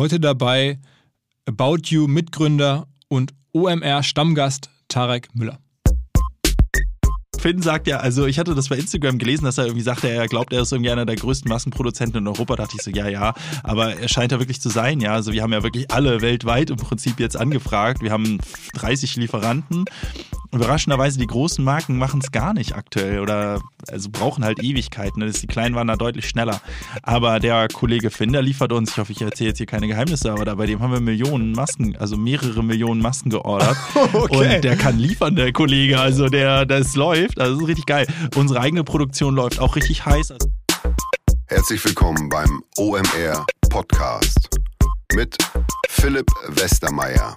Heute dabei About You Mitgründer und OMR Stammgast Tarek Müller. Finn sagt ja, also ich hatte das bei Instagram gelesen, dass er irgendwie sagte, er glaubt, er ist irgendwie einer der größten Massenproduzenten in Europa. Da dachte ich so, ja, ja, aber er scheint ja wirklich zu sein, ja. Also wir haben ja wirklich alle weltweit im Prinzip jetzt angefragt. Wir haben 30 Lieferanten. Überraschenderweise, die großen Marken machen es gar nicht aktuell oder also brauchen halt Ewigkeiten. Die kleinen waren da deutlich schneller. Aber der Kollege Finn, der liefert uns, ich hoffe, ich erzähle jetzt hier keine Geheimnisse, aber da bei dem haben wir Millionen Masken, also mehrere Millionen Masken geordert. okay. Und der kann liefern, der Kollege. Also der, das läuft läuft. Also das ist richtig geil. Unsere eigene Produktion läuft auch richtig heiß. Herzlich willkommen beim OMR Podcast mit Philipp Westermeier.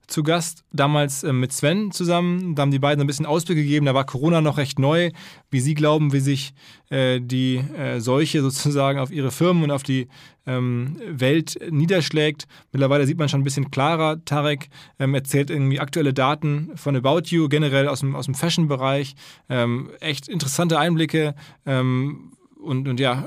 zu Gast, damals äh, mit Sven zusammen. Da haben die beiden ein bisschen Ausblick gegeben. Da war Corona noch recht neu. Wie sie glauben, wie sich äh, die äh, Seuche sozusagen auf ihre Firmen und auf die ähm, Welt niederschlägt. Mittlerweile sieht man schon ein bisschen klarer. Tarek ähm, erzählt irgendwie aktuelle Daten von About You, generell aus dem, aus dem Fashion-Bereich. Ähm, echt interessante Einblicke. Und, und ja,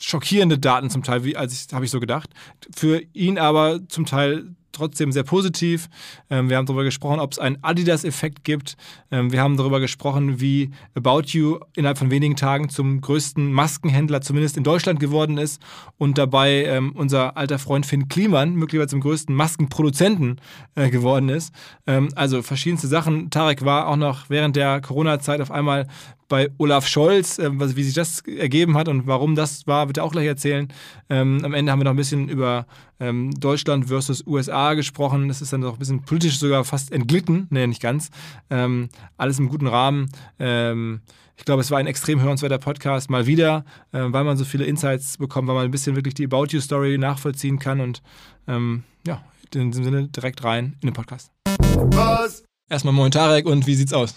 schockierende Daten zum Teil, wie als ich habe ich so gedacht. Für ihn aber zum Teil trotzdem sehr positiv. Ähm, wir haben darüber gesprochen, ob es einen Adidas-Effekt gibt. Ähm, wir haben darüber gesprochen, wie About You innerhalb von wenigen Tagen zum größten Maskenhändler, zumindest in Deutschland, geworden ist und dabei ähm, unser alter Freund Finn Kliman möglicherweise zum größten Maskenproduzenten äh, geworden ist. also verschiedenste Sachen. Tarek war auch noch während der Corona-Zeit auf einmal bei Olaf Scholz, äh, wie sich das ergeben hat und warum das war, wird er auch gleich erzählen. Ähm, am Ende haben wir noch ein bisschen über ähm, Deutschland versus USA gesprochen. Das ist dann noch ein bisschen politisch sogar fast entglitten, nee, nicht ganz. Ähm, alles im guten Rahmen. Ähm, ich glaube, es war ein extrem hörenswerter Podcast, mal wieder, äh, weil man so viele Insights bekommt, weil man ein bisschen wirklich die About You Story nachvollziehen kann und ähm, ja, in diesem Sinne direkt rein in den Podcast. Was? Erstmal moin Tarek und wie sieht's aus?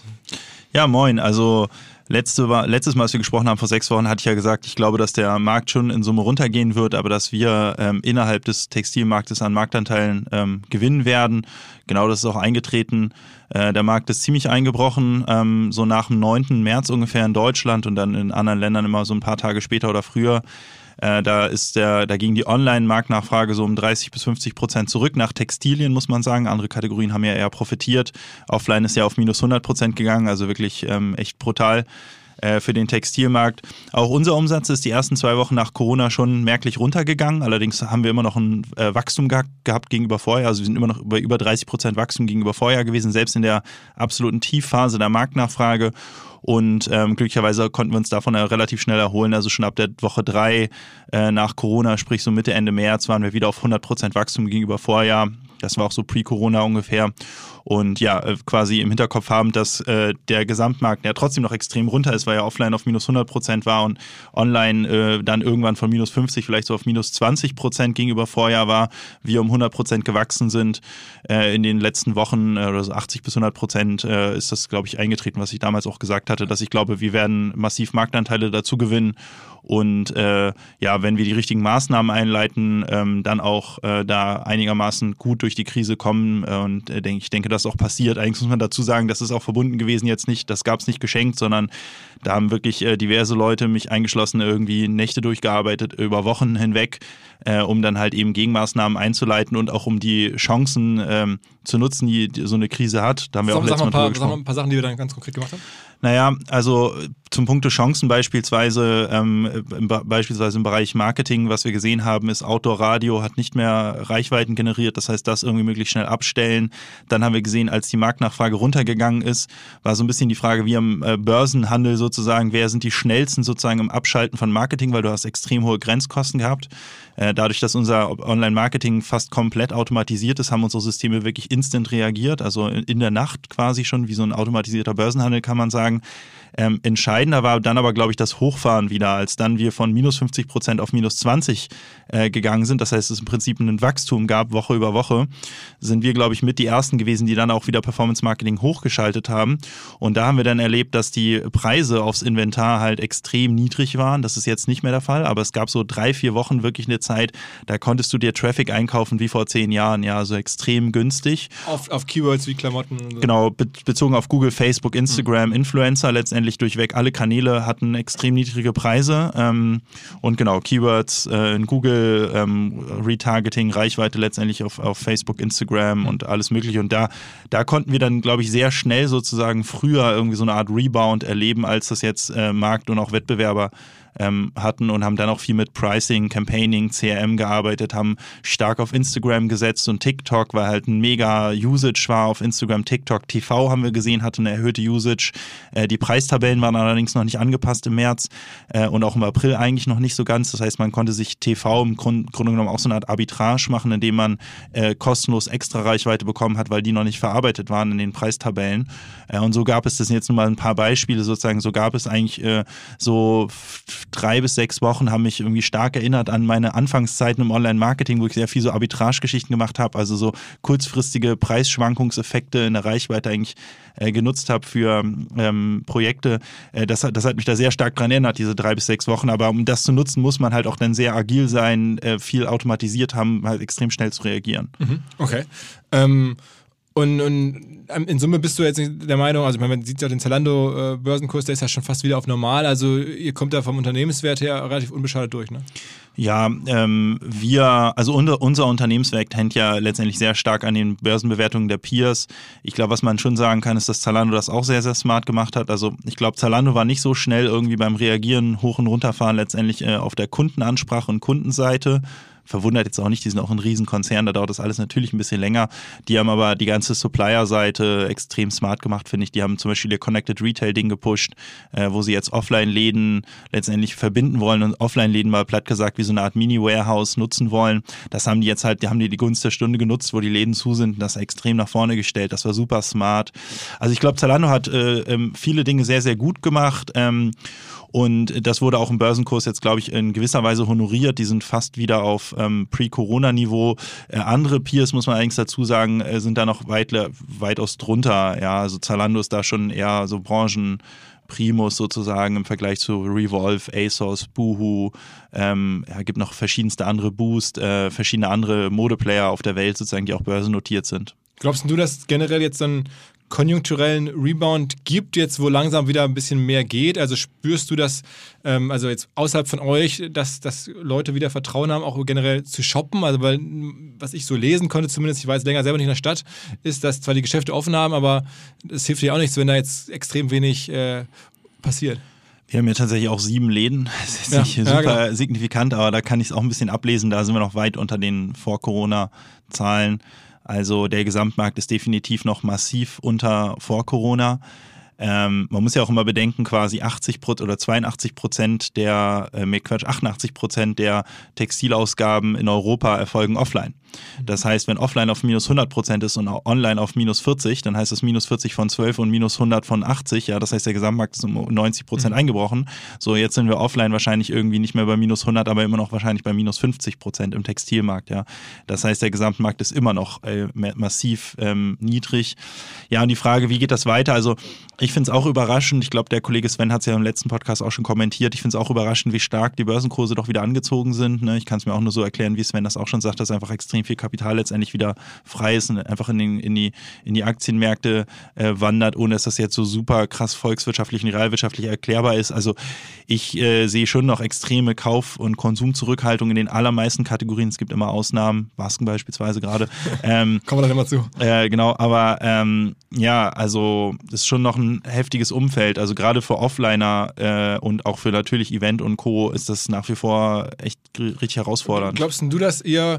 Ja, moin. Also Letzte letztes Mal, als wir gesprochen haben, vor sechs Wochen, hatte ich ja gesagt, ich glaube, dass der Markt schon in Summe runtergehen wird, aber dass wir ähm, innerhalb des Textilmarktes an Marktanteilen ähm, gewinnen werden. Genau das ist auch eingetreten. Äh, der Markt ist ziemlich eingebrochen, ähm, so nach dem 9. März ungefähr in Deutschland und dann in anderen Ländern immer so ein paar Tage später oder früher. Äh, da ist der, da ging die Online-Marktnachfrage so um 30 bis 50 Prozent zurück nach Textilien, muss man sagen. Andere Kategorien haben ja eher profitiert. Offline ist ja auf minus 100 Prozent gegangen, also wirklich ähm, echt brutal äh, für den Textilmarkt. Auch unser Umsatz ist die ersten zwei Wochen nach Corona schon merklich runtergegangen. Allerdings haben wir immer noch ein äh, Wachstum gehabt, gehabt gegenüber vorher. Also wir sind immer noch über über 30 Prozent Wachstum gegenüber vorher gewesen, selbst in der absoluten Tiefphase der Marktnachfrage. Und ähm, glücklicherweise konnten wir uns davon relativ schnell erholen. Also schon ab der Woche drei äh, nach Corona, sprich so Mitte, Ende März, waren wir wieder auf 100% Wachstum gegenüber Vorjahr. Das war auch so pre-Corona ungefähr. Und ja, äh, quasi im Hinterkopf haben, dass äh, der Gesamtmarkt ja trotzdem noch extrem runter ist, weil er offline auf minus 100 Prozent war und online äh, dann irgendwann von minus 50 vielleicht so auf minus 20 Prozent gegenüber Vorjahr war, wir um 100 Prozent gewachsen sind äh, in den letzten Wochen äh, oder so 80 bis 100 Prozent äh, ist das, glaube ich, eingetreten, was ich damals auch gesagt hatte, dass ich glaube, wir werden massiv Marktanteile dazu gewinnen und äh, ja, wenn wir die richtigen Maßnahmen einleiten, ähm, dann auch äh, da einigermaßen gut durch die Krise kommen. Äh, und äh, denk, ich denke, das auch passiert. Eigentlich muss man dazu sagen, das ist auch verbunden gewesen jetzt nicht, das gab es nicht geschenkt, sondern da haben wirklich äh, diverse Leute, mich eingeschlossen, irgendwie Nächte durchgearbeitet, über Wochen hinweg, äh, um dann halt eben Gegenmaßnahmen einzuleiten und auch um die Chancen ähm, zu nutzen, die, die so eine Krise hat. Da haben wir sag, auch letztes Mal paar, sag mal ein paar Sachen, die wir dann ganz konkret gemacht haben. Naja, also zum Punkte Chancen beispielsweise, ähm, im, beispielsweise im Bereich Marketing, was wir gesehen haben, ist Outdoor-Radio hat nicht mehr Reichweiten generiert, das heißt, das irgendwie möglichst schnell abstellen. Dann haben wir gesehen, als die Marktnachfrage runtergegangen ist, war so ein bisschen die Frage, wie am äh, Börsenhandel sozusagen, wer sind die schnellsten sozusagen im Abschalten von Marketing, weil du hast extrem hohe Grenzkosten gehabt. Äh, dadurch, dass unser Online-Marketing fast komplett automatisiert ist, haben unsere Systeme wirklich instant reagiert, also in der Nacht quasi schon, wie so ein automatisierter Börsenhandel kann man sagen. Ähm, entscheidender war dann aber, glaube ich, das Hochfahren wieder, als dann wir von minus 50 Prozent auf minus 20 äh, gegangen sind. Das heißt, es im Prinzip ein Wachstum gab, Woche über Woche, sind wir, glaube ich, mit die Ersten gewesen, die dann auch wieder Performance Marketing hochgeschaltet haben. Und da haben wir dann erlebt, dass die Preise aufs Inventar halt extrem niedrig waren. Das ist jetzt nicht mehr der Fall, aber es gab so drei, vier Wochen wirklich eine Zeit, da konntest du dir Traffic einkaufen wie vor zehn Jahren, ja, also extrem günstig. Auf, auf Keywords wie Klamotten. So. Genau, be bezogen auf Google, Facebook, Instagram, Influencer letztendlich durchweg. Alle Kanäle hatten extrem niedrige Preise. Ähm, und genau, Keywords äh, in Google, ähm, Retargeting, Reichweite letztendlich auf, auf Facebook, Instagram und alles Mögliche. Und da, da konnten wir dann, glaube ich, sehr schnell sozusagen früher irgendwie so eine Art Rebound erleben, als das jetzt äh, Markt und auch Wettbewerber ähm, hatten und haben dann auch viel mit Pricing, Campaigning, CRM gearbeitet, haben stark auf Instagram gesetzt und TikTok, weil halt ein mega Usage war auf Instagram. TikTok TV haben wir gesehen, hatte eine erhöhte Usage. Äh, die Preistabellen waren allerdings noch nicht angepasst im März äh, und auch im April eigentlich noch nicht so ganz. Das heißt, man konnte sich TV im Grund, Grunde genommen auch so eine Art Arbitrage machen, indem man äh, kostenlos extra Reichweite bekommen hat, weil die noch nicht verarbeitet waren in den Preistabellen. Äh, und so gab es das jetzt nur mal ein paar Beispiele sozusagen. So gab es eigentlich äh, so drei bis sechs Wochen haben mich irgendwie stark erinnert an meine Anfangszeiten im Online-Marketing, wo ich sehr viel so Arbitragegeschichten gemacht habe, also so kurzfristige Preisschwankungseffekte in der Reichweite eigentlich äh, genutzt habe für ähm, Projekte. Äh, das, das hat mich da sehr stark dran erinnert, diese drei bis sechs Wochen. Aber um das zu nutzen, muss man halt auch dann sehr agil sein, äh, viel automatisiert haben, halt extrem schnell zu reagieren. Mhm. Okay. Ähm, und, und in Summe bist du jetzt der Meinung, also man sieht ja den Zalando-Börsenkurs, der ist ja schon fast wieder auf normal. Also ihr kommt da vom Unternehmenswert her relativ unbeschadet durch, ne? Ja, ähm, wir, also unser, unser Unternehmenswert hängt ja letztendlich sehr stark an den Börsenbewertungen der Peers. Ich glaube, was man schon sagen kann, ist, dass Zalando das auch sehr, sehr smart gemacht hat. Also ich glaube, Zalando war nicht so schnell irgendwie beim Reagieren, hoch und runterfahren letztendlich äh, auf der Kundenansprache und Kundenseite verwundert jetzt auch nicht, die sind auch ein Riesenkonzern, da dauert das alles natürlich ein bisschen länger. Die haben aber die ganze Supplier-Seite extrem smart gemacht, finde ich. Die haben zum Beispiel ihr Connected Retail-Ding gepusht, äh, wo sie jetzt Offline-Läden letztendlich verbinden wollen und Offline-Läden mal platt gesagt wie so eine Art Mini-Warehouse nutzen wollen. Das haben die jetzt halt, die haben die die Gunst der Stunde genutzt, wo die Läden zu sind, das extrem nach vorne gestellt. Das war super smart. Also ich glaube, Zalando hat äh, ähm, viele Dinge sehr, sehr gut gemacht. Ähm, und das wurde auch im Börsenkurs jetzt, glaube ich, in gewisser Weise honoriert. Die sind fast wieder auf ähm, Pre-Corona-Niveau. Äh, andere Peers, muss man eigentlich dazu sagen, äh, sind da noch weit, weitaus drunter. Ja, also Zalando ist da schon eher so Branchen. Primus sozusagen im Vergleich zu Revolve, ASOS, Boohoo. Ähm, ja, gibt noch verschiedenste andere Boost, äh, verschiedene andere Modeplayer auf der Welt sozusagen, die auch börsennotiert sind. Glaubst du, dass generell jetzt dann konjunkturellen Rebound gibt, jetzt wo langsam wieder ein bisschen mehr geht? Also spürst du das, ähm, also jetzt außerhalb von euch, dass, dass Leute wieder Vertrauen haben, auch generell zu shoppen? Also weil, was ich so lesen konnte, zumindest, ich war jetzt länger selber nicht in der Stadt, ist, dass zwar die Geschäfte offen haben, aber es hilft dir auch nichts, wenn da jetzt extrem wenig äh, passiert. Wir haben ja tatsächlich auch sieben Läden. Das ist ja, nicht super ja, genau. signifikant, aber da kann ich es auch ein bisschen ablesen. Da sind wir noch weit unter den Vor-Corona-Zahlen. Also der Gesamtmarkt ist definitiv noch massiv unter vor Corona. Ähm, man muss ja auch immer bedenken, quasi 80 oder 82 Prozent der, äh, Quatsch, 88 Prozent der Textilausgaben in Europa erfolgen offline. Das heißt, wenn offline auf minus 100 Prozent ist und online auf minus 40, dann heißt es minus 40 von 12 und minus 100 von 80. Ja, das heißt, der Gesamtmarkt ist um 90 Prozent mhm. eingebrochen. So, jetzt sind wir offline wahrscheinlich irgendwie nicht mehr bei minus 100, aber immer noch wahrscheinlich bei minus 50 Prozent im Textilmarkt. Ja, das heißt, der Gesamtmarkt ist immer noch äh, massiv ähm, niedrig. Ja, und die Frage, wie geht das weiter? Also, ich finde es auch überraschend. Ich glaube, der Kollege Sven hat es ja im letzten Podcast auch schon kommentiert. Ich finde es auch überraschend, wie stark die Börsenkurse doch wieder angezogen sind. Ne? Ich kann es mir auch nur so erklären, wie Sven das auch schon sagt, dass einfach extrem viel Kapital letztendlich wieder frei ist und einfach in, den, in, die, in die Aktienmärkte äh, wandert, ohne dass das jetzt so super krass volkswirtschaftlich und realwirtschaftlich erklärbar ist. Also ich äh, sehe schon noch extreme Kauf- und Konsumzurückhaltung in den allermeisten Kategorien. Es gibt immer Ausnahmen, Masken beispielsweise gerade. Ähm, Kommen wir dann immer zu. Äh, genau, aber ähm, ja, also das ist schon noch ein heftiges Umfeld. Also gerade für Offliner äh, und auch für natürlich Event und Co. ist das nach wie vor echt richtig herausfordernd. Glaubst du, dass ihr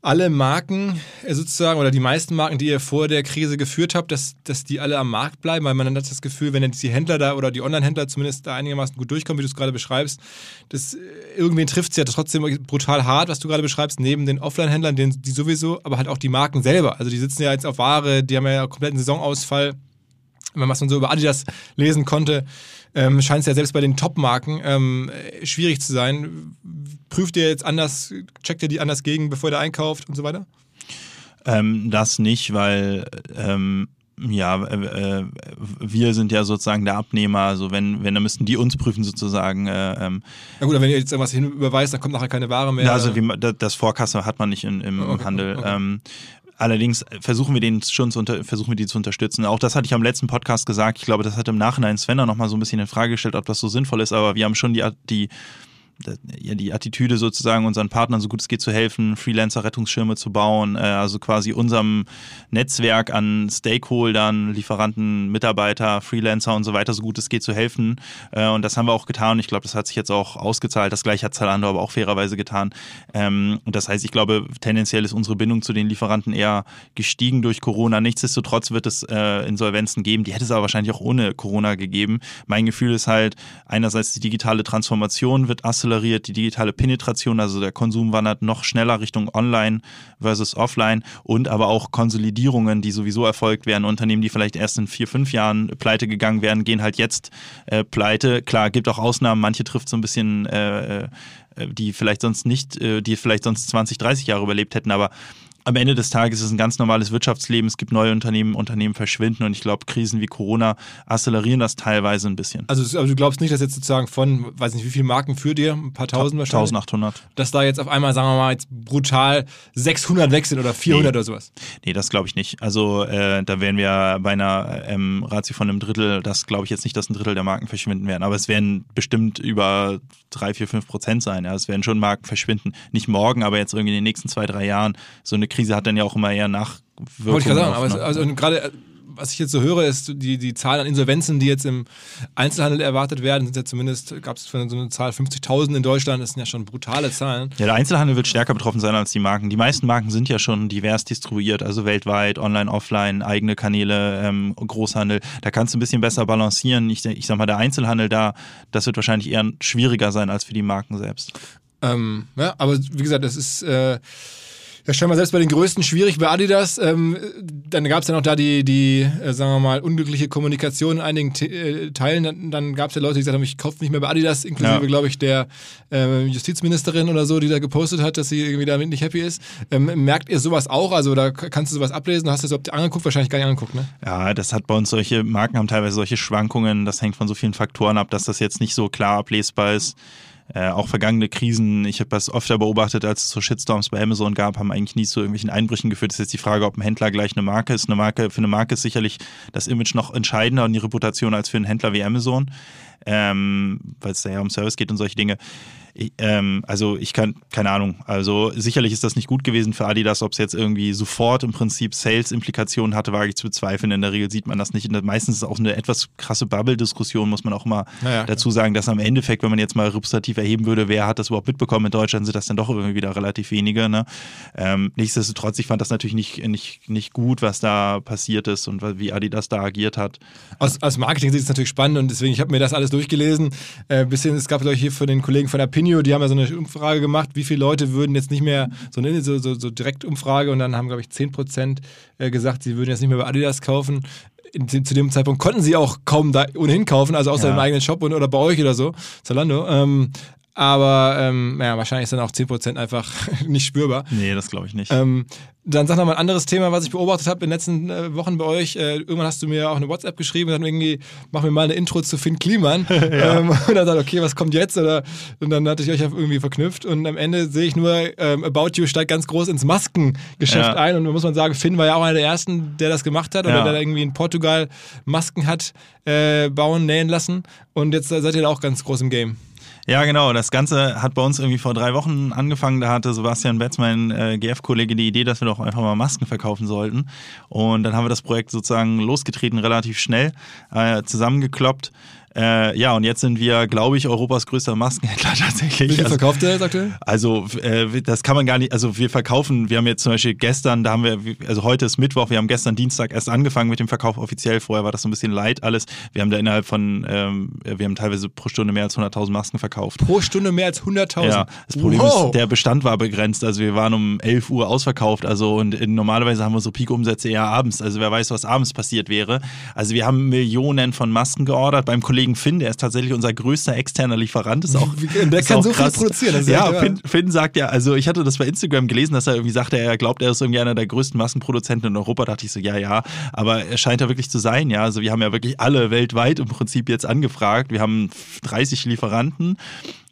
alle Marken äh, sozusagen oder die meisten Marken, die ihr vor der Krise geführt habt, dass, dass die alle am Markt bleiben, weil man dann hat das Gefühl, wenn jetzt die Händler da oder die Online-Händler zumindest da einigermaßen gut durchkommen, wie du es gerade beschreibst, das äh, irgendwen trifft es ja trotzdem brutal hart, was du gerade beschreibst, neben den Offline-Händlern, die sowieso, aber halt auch die Marken selber. Also die sitzen ja jetzt auf Ware, die haben ja kompletten Saisonausfall. Was man so über Adidas lesen konnte, ähm, scheint es ja selbst bei den Top-Marken ähm, schwierig zu sein. Prüft ihr jetzt anders, checkt ihr die anders gegen, bevor ihr einkauft und so weiter? Ähm, das nicht, weil ähm, ja, äh, äh, wir sind ja sozusagen der Abnehmer, also wenn, wenn, dann müssten die uns prüfen sozusagen. Äh, ähm, Na gut, wenn ihr jetzt irgendwas hinüberweist, dann kommt nachher keine Ware mehr. Also wie, das Vorkasse hat man nicht in, im okay, Handel. Okay. Ähm, Allerdings versuchen wir den schon zu unter, versuchen wir die zu unterstützen. Auch das hatte ich am letzten Podcast gesagt. Ich glaube, das hat im Nachhinein Sven noch mal so ein bisschen in Frage gestellt, ob das so sinnvoll ist. Aber wir haben schon die, die die Attitüde sozusagen, unseren Partnern so gut es geht zu helfen, Freelancer-Rettungsschirme zu bauen, äh, also quasi unserem Netzwerk an Stakeholdern, Lieferanten, Mitarbeiter, Freelancer und so weiter so gut es geht zu helfen. Äh, und das haben wir auch getan. Ich glaube, das hat sich jetzt auch ausgezahlt. Das gleiche hat Zalando aber auch fairerweise getan. Ähm, und das heißt, ich glaube, tendenziell ist unsere Bindung zu den Lieferanten eher gestiegen durch Corona. Nichtsdestotrotz wird es äh, Insolvenzen geben. Die hätte es aber wahrscheinlich auch ohne Corona gegeben. Mein Gefühl ist halt, einerseits die digitale Transformation wird acceleriert akzeleriert, die digitale Penetration, also der Konsum wandert noch schneller Richtung Online versus Offline und aber auch Konsolidierungen, die sowieso erfolgt werden. Unternehmen, die vielleicht erst in vier, fünf Jahren pleite gegangen wären, gehen halt jetzt äh, pleite. Klar, gibt auch Ausnahmen, manche trifft so ein bisschen äh, äh die vielleicht sonst nicht, äh, die vielleicht sonst 20, 30 Jahre überlebt hätten, aber am Ende des Tages ist es ein ganz normales Wirtschaftsleben. Es gibt neue Unternehmen, Unternehmen verschwinden und ich glaube, Krisen wie Corona accelerieren das teilweise ein bisschen. Also, aber du glaubst nicht, dass jetzt sozusagen von, weiß nicht, wie viele Marken führt ihr? Ein paar tausend wahrscheinlich? 1800. Dass da jetzt auf einmal, sagen wir mal, jetzt brutal 600 weg sind oder 400 nee. oder sowas? Nee, das glaube ich nicht. Also äh, da wären wir bei einer ähm, Ratio von einem Drittel, das glaube ich jetzt nicht, dass ein Drittel der Marken verschwinden werden. Aber es werden bestimmt über 3, 4, 5 Prozent sein. Ja. Es werden schon Marken verschwinden. Nicht morgen, aber jetzt irgendwie in den nächsten zwei, drei Jahren. So eine Krise hat dann ja auch immer eher Nachwirkungen. Wollte ich gerade sagen, aber es, also gerade was ich jetzt so höre, ist die, die Zahl an Insolvenzen, die jetzt im Einzelhandel erwartet werden, sind ja zumindest, gab es so eine Zahl 50.000 in Deutschland, das sind ja schon brutale Zahlen. Ja, der Einzelhandel wird stärker betroffen sein als die Marken. Die meisten Marken sind ja schon divers distribuiert, also weltweit, online, offline, eigene Kanäle, ähm, Großhandel. Da kannst du ein bisschen besser balancieren. Ich, ich sag mal, der Einzelhandel da, das wird wahrscheinlich eher schwieriger sein als für die Marken selbst. Ähm, ja, aber wie gesagt, das ist. Äh, ja, scheinbar selbst bei den Größten schwierig bei Adidas. Ähm, dann gab es ja noch da die, die äh, sagen wir mal, unglückliche Kommunikation in einigen T äh, Teilen. Dann, dann gab es ja Leute, die gesagt haben, ich kaufe nicht mehr bei Adidas, inklusive, ja. glaube ich, der äh, Justizministerin oder so, die da gepostet hat, dass sie irgendwie damit nicht happy ist. Ähm, merkt ihr sowas auch? Also da kannst du sowas ablesen? Hast du das überhaupt angeguckt? Wahrscheinlich gar nicht angeguckt, ne? Ja, das hat bei uns solche, Marken haben teilweise solche Schwankungen. Das hängt von so vielen Faktoren ab, dass das jetzt nicht so klar ablesbar ist. Äh, auch vergangene Krisen, ich habe das öfter beobachtet, als es so Shitstorms bei Amazon gab, haben eigentlich nie zu irgendwelchen Einbrüchen geführt. Das ist jetzt die Frage, ob ein Händler gleich eine Marke ist. Eine Marke, für eine Marke ist sicherlich das Image noch entscheidender und die Reputation als für einen Händler wie Amazon, ähm, weil es da ja um Service geht und solche Dinge ähm, also ich kann, keine Ahnung, also sicherlich ist das nicht gut gewesen für Adidas, ob es jetzt irgendwie sofort im Prinzip Sales-Implikationen hatte, wage ich zu bezweifeln. In der Regel sieht man das nicht. Meistens ist es auch eine etwas krasse Bubble-Diskussion, muss man auch mal ja, dazu sagen, dass am Endeffekt, wenn man jetzt mal repräsentativ erheben würde, wer hat das überhaupt mitbekommen in Deutschland, sind das dann doch irgendwie wieder relativ wenige. Ne? Ähm, nichtsdestotrotz, ich fand das natürlich nicht, nicht, nicht gut, was da passiert ist und wie Adidas da agiert hat. Aus, aus Marketing sieht es natürlich spannend und deswegen, ich habe mir das alles durchgelesen. Äh, bisschen, es gab, glaube ich, hier für den Kollegen von Apinio, die haben ja so eine Umfrage gemacht, wie viele Leute würden jetzt nicht mehr, so eine so, so, so Direktumfrage und dann haben, glaube ich, 10 Prozent äh, gesagt, sie würden jetzt nicht mehr bei Adidas kaufen. In, zu dem Zeitpunkt konnten sie auch kaum da ohnehin kaufen, also außer ja. im eigenen Shop und, oder bei euch oder so, Zalando. Ähm, aber ähm, ja, wahrscheinlich ist dann auch 10% einfach nicht spürbar. Nee, das glaube ich nicht. Ähm, dann sag noch mal ein anderes Thema, was ich beobachtet habe in den letzten äh, Wochen bei euch. Äh, irgendwann hast du mir auch eine WhatsApp geschrieben und dann irgendwie, mach mir mal eine Intro zu Finn Kliman. ja. ähm, und dann sagt, okay, was kommt jetzt? Oder, und dann hatte ich euch irgendwie verknüpft und am Ende sehe ich nur, ähm, About You steigt ganz groß ins Maskengeschäft ja. ein. Und da muss man sagen, Finn war ja auch einer der ersten, der das gemacht hat oder ja. der irgendwie in Portugal Masken hat äh, bauen, nähen lassen. Und jetzt seid ihr da auch ganz groß im Game. Ja, genau. Das Ganze hat bei uns irgendwie vor drei Wochen angefangen. Da hatte Sebastian Betz, mein äh, GF-Kollege, die Idee, dass wir doch einfach mal Masken verkaufen sollten. Und dann haben wir das Projekt sozusagen losgetreten, relativ schnell, äh, zusammengekloppt. Äh, ja, und jetzt sind wir, glaube ich, Europas größter Maskenhändler tatsächlich. Wie viel also, verkauft ihr jetzt aktuell? Also, äh, das kann man gar nicht, also wir verkaufen, wir haben jetzt zum Beispiel gestern, da haben wir, also heute ist Mittwoch, wir haben gestern Dienstag erst angefangen mit dem Verkauf offiziell, vorher war das so ein bisschen light alles. Wir haben da innerhalb von, ähm, wir haben teilweise pro Stunde mehr als 100.000 Masken verkauft. Pro Stunde mehr als 100.000? Ja, das Problem wow. ist, der Bestand war begrenzt, also wir waren um 11 Uhr ausverkauft, also und in, normalerweise haben wir so Peak-Umsätze eher abends, also wer weiß, was abends passiert wäre. Also wir haben Millionen von Masken geordert, beim Kollegen Finn, der ist tatsächlich unser größter externer Lieferant. Ist auch, der ist kann auch so krass. viel produzieren. ja, Finn, Finn, sagt ja, also ich hatte das bei Instagram gelesen, dass er irgendwie sagte, er glaubt, er ist irgendwie einer der größten Massenproduzenten in Europa. Da dachte ich so, ja, ja, aber er scheint ja wirklich zu sein, ja. Also wir haben ja wirklich alle weltweit im Prinzip jetzt angefragt. Wir haben 30 Lieferanten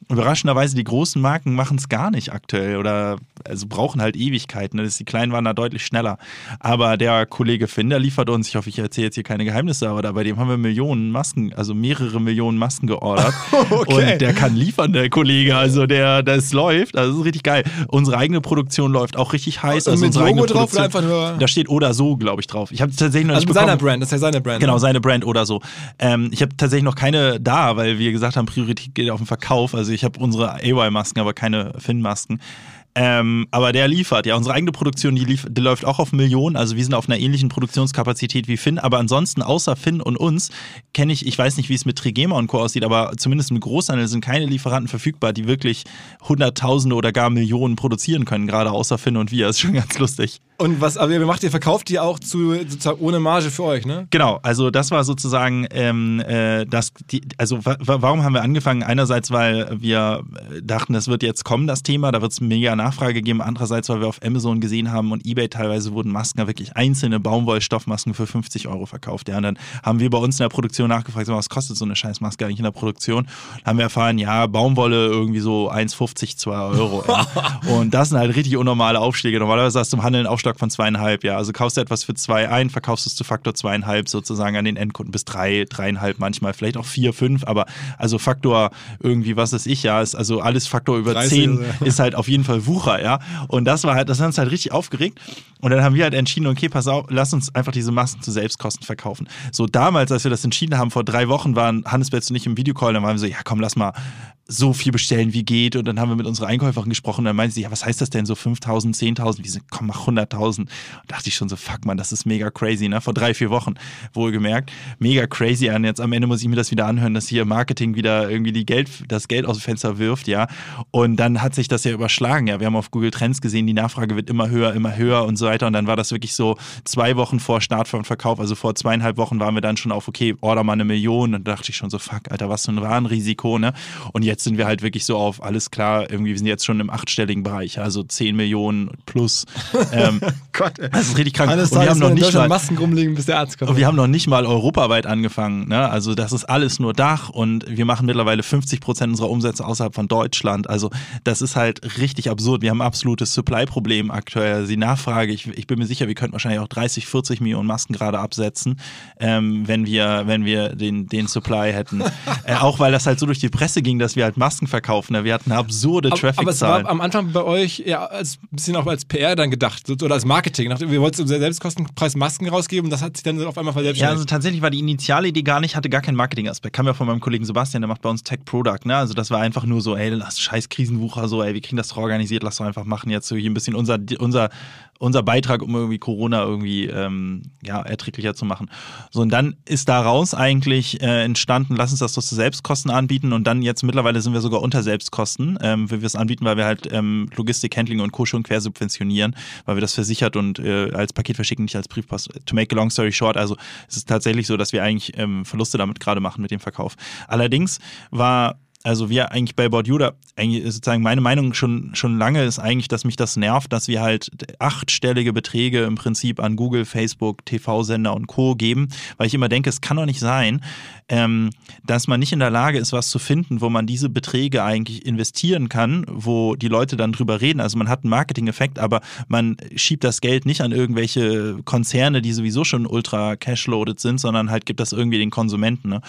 Überraschenderweise, die großen Marken machen es gar nicht aktuell oder also brauchen halt Ewigkeiten. Das ist, die kleinen waren da deutlich schneller. Aber der Kollege Finder liefert uns, ich hoffe, ich erzähle jetzt hier keine Geheimnisse, aber da, bei dem haben wir Millionen Masken, also mehrere Millionen Masken geordert. okay. Und der kann liefern, der Kollege. Also der, das läuft. Also das ist richtig geil. Unsere eigene Produktion läuft auch richtig heiß. Und also mit unsere Logo drauf oder einfach nur? Da steht oder so, glaube ich, drauf. Ich habe tatsächlich noch also nicht mit seiner Brand, das ist ja seine Brand. Genau, ne? seine Brand oder so. Ähm, ich habe tatsächlich noch keine da, weil wir gesagt haben, Priorität geht auf den Verkauf. Also ich habe unsere AY-Masken, aber keine Finn-Masken. Ähm, aber der liefert, ja. Unsere eigene Produktion, die, lief, die, läuft auch auf Millionen. Also wir sind auf einer ähnlichen Produktionskapazität wie Finn. Aber ansonsten, außer Finn und uns, kenne ich, ich weiß nicht, wie es mit Trigema und Co. aussieht, aber zumindest im Großhandel sind keine Lieferanten verfügbar, die wirklich Hunderttausende oder gar Millionen produzieren können, gerade außer Finn und wir. Das ist schon ganz lustig. Und was, aber ihr macht, ihr verkauft die auch zu, sozusagen ohne Marge für euch, ne? Genau, also das war sozusagen ähm, äh, das, die, also warum haben wir angefangen? Einerseits, weil wir dachten, das wird jetzt kommen, das Thema, da wird es mega Nachfrage geben. Andererseits, weil wir auf Amazon gesehen haben und Ebay teilweise wurden Masken, wirklich einzelne Baumwollstoffmasken für 50 Euro verkauft. Ja, und dann haben wir bei uns in der Produktion nachgefragt, was kostet so eine Scheißmaske eigentlich in der Produktion? Dann haben wir erfahren, ja, Baumwolle irgendwie so 1,50, 2 Euro. ja. Und das sind halt richtig unnormale Aufschläge. Normalerweise hast du im Handel einen Aufschlag von zweieinhalb, ja. Also kaufst du etwas für zwei ein, verkaufst es zu Faktor zweieinhalb sozusagen an den Endkunden bis drei, dreieinhalb manchmal, vielleicht auch vier, fünf, aber also Faktor irgendwie, was ist ich, ja, ist also alles Faktor über 30, zehn ist halt auf jeden Fall Wucher, ja. Und das war halt, das hat uns halt richtig aufgeregt. Und dann haben wir halt entschieden, okay, pass auf, lass uns einfach diese Masken zu Selbstkosten verkaufen. So damals, als wir das entschieden haben, vor drei Wochen waren Hannes Betz und ich im Videocall, dann waren wir so, ja komm, lass mal so viel bestellen, wie geht. Und dann haben wir mit unserer Einkäuferin gesprochen. Und dann meinte sie, ja, was heißt das denn? So 5000, 10.000? Wie sind, komm, mach 100.000. Und dachte ich schon so, fuck man, das ist mega crazy, ne? Vor drei, vier Wochen, wohlgemerkt. Mega crazy. Und jetzt am Ende muss ich mir das wieder anhören, dass hier Marketing wieder irgendwie die Geld, das Geld aus dem Fenster wirft, ja. Und dann hat sich das ja überschlagen, ja. Wir haben auf Google Trends gesehen, die Nachfrage wird immer höher, immer höher und so weiter. Und dann war das wirklich so zwei Wochen vor Start von Verkauf, also vor zweieinhalb Wochen waren wir dann schon auf, okay, order mal eine Million. Und da dachte ich schon so, fuck, Alter, was für ein Warenrisiko, ne? Und jetzt sind wir halt wirklich so auf, alles klar, irgendwie, wir sind jetzt schon im achtstelligen Bereich, also 10 Millionen plus. Ähm, Gott, ey. Das ist richtig krank. Alles und wir haben noch nicht mal Masken rumliegen, bis der Arzt kommt. Und wir haben noch nicht mal europaweit angefangen. Ne? Also das ist alles nur Dach und wir machen mittlerweile 50 Prozent unserer Umsätze außerhalb von Deutschland. Also das ist halt richtig absurd. Wir haben ein absolutes Supply-Problem aktuell. Also die Nachfrage, ich, ich bin mir sicher, wir könnten wahrscheinlich auch 30, 40 Millionen Masken gerade absetzen, ähm, wenn wir, wenn wir den, den Supply hätten. äh, auch weil das halt so durch die Presse ging, dass wir halt Masken verkaufen. Ne? Wir hatten absurde Traffic-Zahlen. Aber es war am Anfang bei euch ja als bisschen auch als PR dann gedacht oder als Marketing. Wir wollten unser Selbstkostenpreis Masken rausgeben, das hat sich dann auf einmal verselbstständigt. Ja, also tatsächlich war die initiale Idee gar nicht, hatte gar keinen Marketing-Aspekt. Kam ja von meinem Kollegen Sebastian, der macht bei uns Tech Product. Ne? Also das war einfach nur so, ey, lass scheiß Krisenwucher so, ey, wir kriegen das doch organisiert, lass doch einfach machen jetzt so hier ein bisschen unser, unser unser Beitrag, um irgendwie Corona irgendwie ähm, ja, erträglicher zu machen. So, und dann ist daraus eigentlich äh, entstanden, lass uns das doch zu Selbstkosten anbieten und dann jetzt mittlerweile sind wir sogar unter Selbstkosten, ähm, wie wir es anbieten, weil wir halt ähm, Logistik, Handling und Co. schon quer subventionieren, weil wir das versichert und äh, als Paket verschicken, nicht als Briefpost. To make a long story short, also es ist tatsächlich so, dass wir eigentlich ähm, Verluste damit gerade machen mit dem Verkauf. Allerdings war also wir eigentlich bei About You, da eigentlich sozusagen meine Meinung schon, schon lange ist eigentlich, dass mich das nervt, dass wir halt achtstellige Beträge im Prinzip an Google, Facebook, TV-Sender und Co. geben, weil ich immer denke, es kann doch nicht sein, ähm, dass man nicht in der Lage ist, was zu finden, wo man diese Beträge eigentlich investieren kann, wo die Leute dann drüber reden. Also man hat einen Marketing-Effekt, aber man schiebt das Geld nicht an irgendwelche Konzerne, die sowieso schon ultra cashloaded sind, sondern halt gibt das irgendwie den Konsumenten. Ne?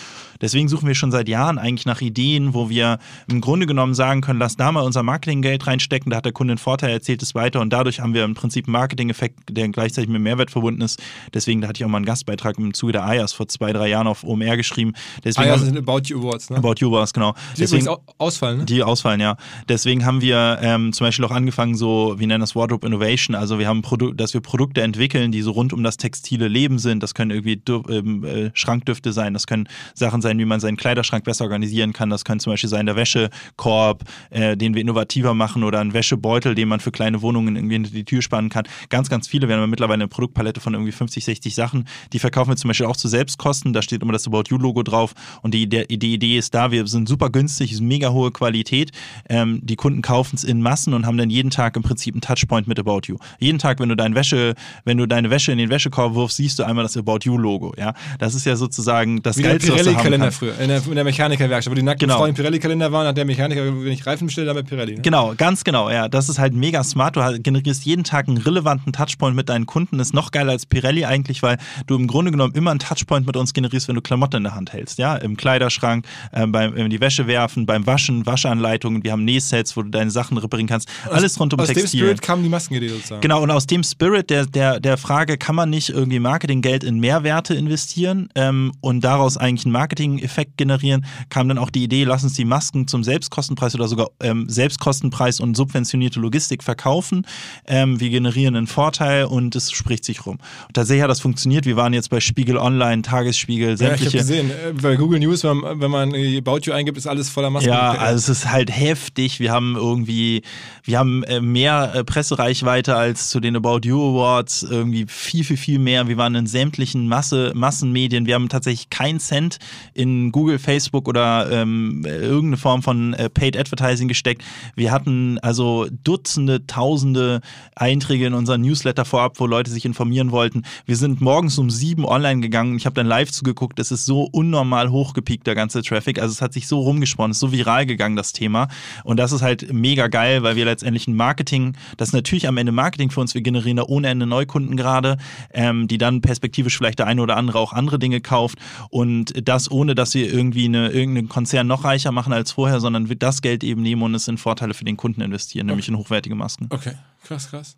Deswegen suchen wir schon seit Jahren eigentlich nach Ideen, wo wir im Grunde genommen sagen können, lass da mal unser Marketinggeld reinstecken, da hat der Kunde einen Vorteil, erzählt es weiter und dadurch haben wir im Prinzip einen Marketing-Effekt, der gleichzeitig mit Mehrwert verbunden ist. Deswegen, da hatte ich auch mal einen Gastbeitrag im Zuge der IAS vor zwei, drei Jahren auf OMR geschrieben, geschrieben. Deswegen ah ja, sind About You Awards, ne? About You Awards, genau. Die Deswegen, ausfallen, ne? Die ausfallen, ja. Deswegen haben wir ähm, zum Beispiel auch angefangen, so, wir nennen das Wardrobe Innovation, also wir haben Produ dass wir Produkte entwickeln, die so rund um das textile Leben sind. Das können irgendwie ähm, äh, Schrankdüfte sein, das können Sachen sein, wie man seinen Kleiderschrank besser organisieren kann. Das können zum Beispiel sein der Wäschekorb, äh, den wir innovativer machen oder ein Wäschebeutel, den man für kleine Wohnungen irgendwie hinter die Tür spannen kann. Ganz, ganz viele. Wir haben mittlerweile eine Produktpalette von irgendwie 50, 60 Sachen. Die verkaufen wir zum Beispiel auch zu Selbstkosten. Da steht immer das About You Logo drauf und die, der, die Idee ist da, wir sind super günstig, ist mega hohe Qualität. Ähm, die Kunden kaufen es in Massen und haben dann jeden Tag im Prinzip einen Touchpoint mit About You. Jeden Tag, wenn du deine Wäsche, wenn du deine Wäsche in den Wäschekorb wirfst, siehst du einmal das About You Logo. Ja, das ist ja sozusagen das Wie Geilste, der Pirelli-Kalender früher in der, in der Mechanikerwerkstatt, wo die nackten genau. Frauen Pirelli-Kalender waren, hat der Mechaniker, wenn ich Reifen bestelle, dann bei Pirelli. Ne? Genau, ganz genau. Ja, das ist halt mega smart. Du generierst jeden Tag einen relevanten Touchpoint mit deinen Kunden. Ist noch geiler als Pirelli eigentlich, weil du im Grunde genommen immer einen Touchpoint mit uns generierst, wenn du Klamotten in der Hand hältst. Ja, im Kleiderschrank, äh, beim in die Wäsche werfen, beim Waschen, Waschanleitungen. Wir haben Nähsets, wo du deine Sachen reparieren kannst. Alles rund um aus Textil. Aus dem Spirit kam die Maskenidee sozusagen. Genau, und aus dem Spirit der, der, der Frage, kann man nicht irgendwie Marketinggeld in Mehrwerte investieren ähm, und daraus eigentlich einen Marketing-Effekt generieren, kam dann auch die Idee, lass uns die Masken zum Selbstkostenpreis oder sogar ähm, Selbstkostenpreis und subventionierte Logistik verkaufen. Ähm, wir generieren einen Vorteil und es spricht sich rum. Und tatsächlich hat das funktioniert. Wir waren jetzt bei Spiegel Online, Tagesspiegel, sämtliche. Ja, gesehen, bei Google News, wenn man, wenn man About You eingibt, ist alles voller Masken. Ja, also es ist halt heftig. Wir haben irgendwie, wir haben äh, mehr äh, Pressereichweite als zu den About You Awards, irgendwie viel, viel, viel mehr. Wir waren in sämtlichen Masse, Massenmedien. Wir haben tatsächlich keinen Cent in Google, Facebook oder ähm, irgendeine Form von äh, Paid Advertising gesteckt. Wir hatten also Dutzende, Tausende Einträge in unseren Newsletter vorab, wo Leute sich informieren wollten. Wir sind morgens um sieben online gegangen. Ich habe dann live zugeguckt. Es ist so unnormal hoch hochgepiekt, der ganze Traffic. Also es hat sich so rumgesprochen, ist so viral gegangen, das Thema. Und das ist halt mega geil, weil wir letztendlich ein Marketing, das ist natürlich am Ende Marketing für uns, wir generieren da ohne Ende Neukunden gerade, ähm, die dann perspektivisch vielleicht der eine oder andere auch andere Dinge kauft. Und das ohne, dass wir irgendwie eine, irgendeinen Konzern noch reicher machen als vorher, sondern wir das Geld eben nehmen und es in Vorteile für den Kunden investieren, okay. nämlich in hochwertige Masken. Okay, krass, krass.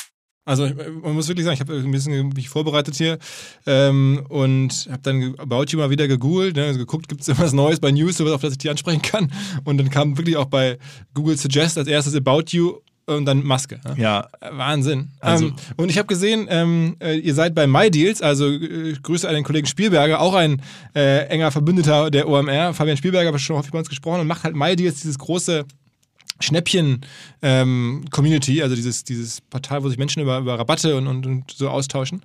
Also man muss wirklich sagen, ich habe ein bisschen mich vorbereitet hier ähm, und habe dann About You mal wieder gegoogelt, ne, also geguckt, gibt es irgendwas Neues bei News, auf das ich die ansprechen kann. Und dann kam wirklich auch bei Google Suggest als erstes About You und dann Maske. Ne? Ja. Wahnsinn. Also, ähm, und ich habe gesehen, ähm, äh, ihr seid bei MyDeals, also äh, Grüße an den Kollegen Spielberger, auch ein äh, enger Verbündeter der OMR. Fabian Spielberger hat schon häufig bei uns gesprochen und macht halt MyDeals, dieses große Schnäppchen-Community, ähm, also dieses, dieses Portal, wo sich Menschen über, über Rabatte und, und, und so austauschen.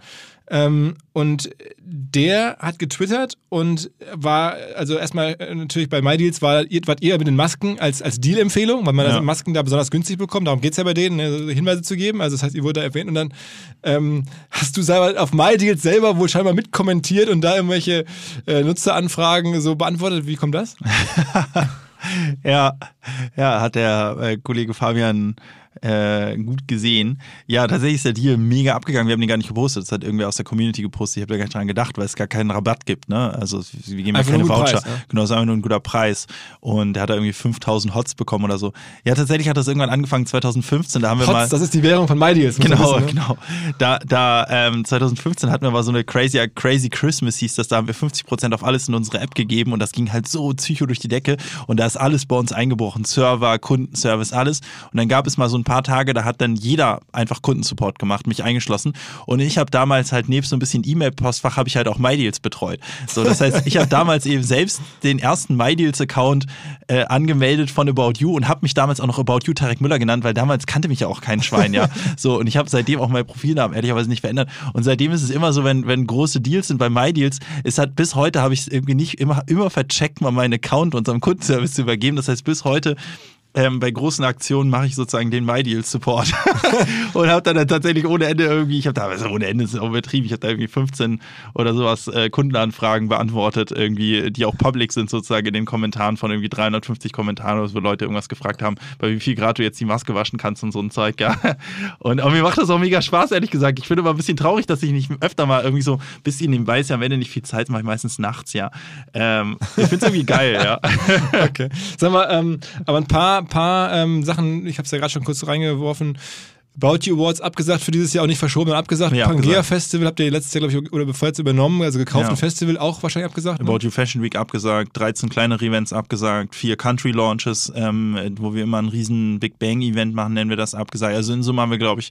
Ähm, und der hat getwittert und war, also erstmal äh, natürlich bei MyDeals war, wart ihr mit den Masken als, als Deal-Empfehlung, weil man ja. also Masken da besonders günstig bekommt. Darum geht es ja bei denen, ne, Hinweise zu geben. Also das heißt, ihr wurde da erwähnt und dann ähm, hast du selber auf MyDeals selber wohl scheinbar mitkommentiert und da irgendwelche äh, Nutzeranfragen so beantwortet. Wie kommt das? ja, ja, hat der äh, Kollege Fabian äh, gut gesehen. Ja, tatsächlich ist der Deal mega abgegangen. Wir haben den gar nicht gepostet. Das hat irgendwer aus der Community gepostet. Ich habe da gar nicht dran gedacht, weil es gar keinen Rabatt gibt. Ne? Also wir geben ja keine Voucher. Preis, ja? Genau, es ist einfach nur ein guter Preis. Und der hat da irgendwie 5000 Hots bekommen oder so. Ja, tatsächlich hat das irgendwann angefangen 2015. Da haben wir Hots, mal. Das ist die Währung von MyDeals. Genau, wissen, ne? genau. Da, da ähm, 2015 hatten wir mal so eine crazy, crazy Christmas hieß das. Da haben wir 50% auf alles in unsere App gegeben und das ging halt so psycho durch die Decke. Und da ist alles bei uns eingebrochen. Server, Kundenservice, alles. Und dann gab es mal so ein paar Tage, da hat dann jeder einfach Kundensupport gemacht, mich eingeschlossen. Und ich habe damals halt nebst so ein bisschen E-Mail-Postfach, habe ich halt auch MyDeals betreut. So, das heißt, ich habe damals eben selbst den ersten MyDeals-Account äh, angemeldet von About You und habe mich damals auch noch About You Tarek Müller genannt, weil damals kannte mich ja auch kein Schwein, ja. So, und ich habe seitdem auch mein Profilnamen ehrlicherweise nicht verändert. Und seitdem ist es immer so, wenn, wenn große Deals sind bei MyDeals, es hat bis heute habe ich es irgendwie nicht immer, immer vercheckt, mal meinen Account unserem Kundenservice zu übergeben. Das heißt, bis heute ähm, bei großen Aktionen mache ich sozusagen den MyDeal-Support und habe dann tatsächlich ohne Ende irgendwie, ich habe da, also ohne Ende ist auch übertrieben, ich habe da irgendwie 15 oder sowas äh, Kundenanfragen beantwortet, irgendwie, die auch public sind sozusagen in den Kommentaren von irgendwie 350 Kommentaren, wo Leute irgendwas gefragt haben, bei wie viel Grad du jetzt die Maske waschen kannst und so ein Zeug, ja. Und aber mir macht das auch mega Spaß, ehrlich gesagt. Ich finde immer ein bisschen traurig, dass ich nicht öfter mal irgendwie so ein bisschen nebenbei ist ja am Ende nicht viel Zeit, mache ich meistens nachts, ja. Ähm, ich finde es irgendwie geil, ja. okay. Sag mal, ähm, aber ein paar paar ähm, Sachen, ich habe es ja gerade schon kurz reingeworfen, About You Awards abgesagt für dieses Jahr auch nicht verschoben, abgesagt. Ja, Pangea abgesagt. Festival habt ihr letztes Jahr, glaube ich, oder bevor jetzt übernommen, also gekauft ja. Festival auch wahrscheinlich abgesagt. Ne? About You Fashion Week abgesagt, 13 kleinere Events abgesagt, vier Country Launches, ähm, wo wir immer ein riesen Big Bang Event machen, nennen wir das abgesagt. Also in Summe haben wir, glaube ich,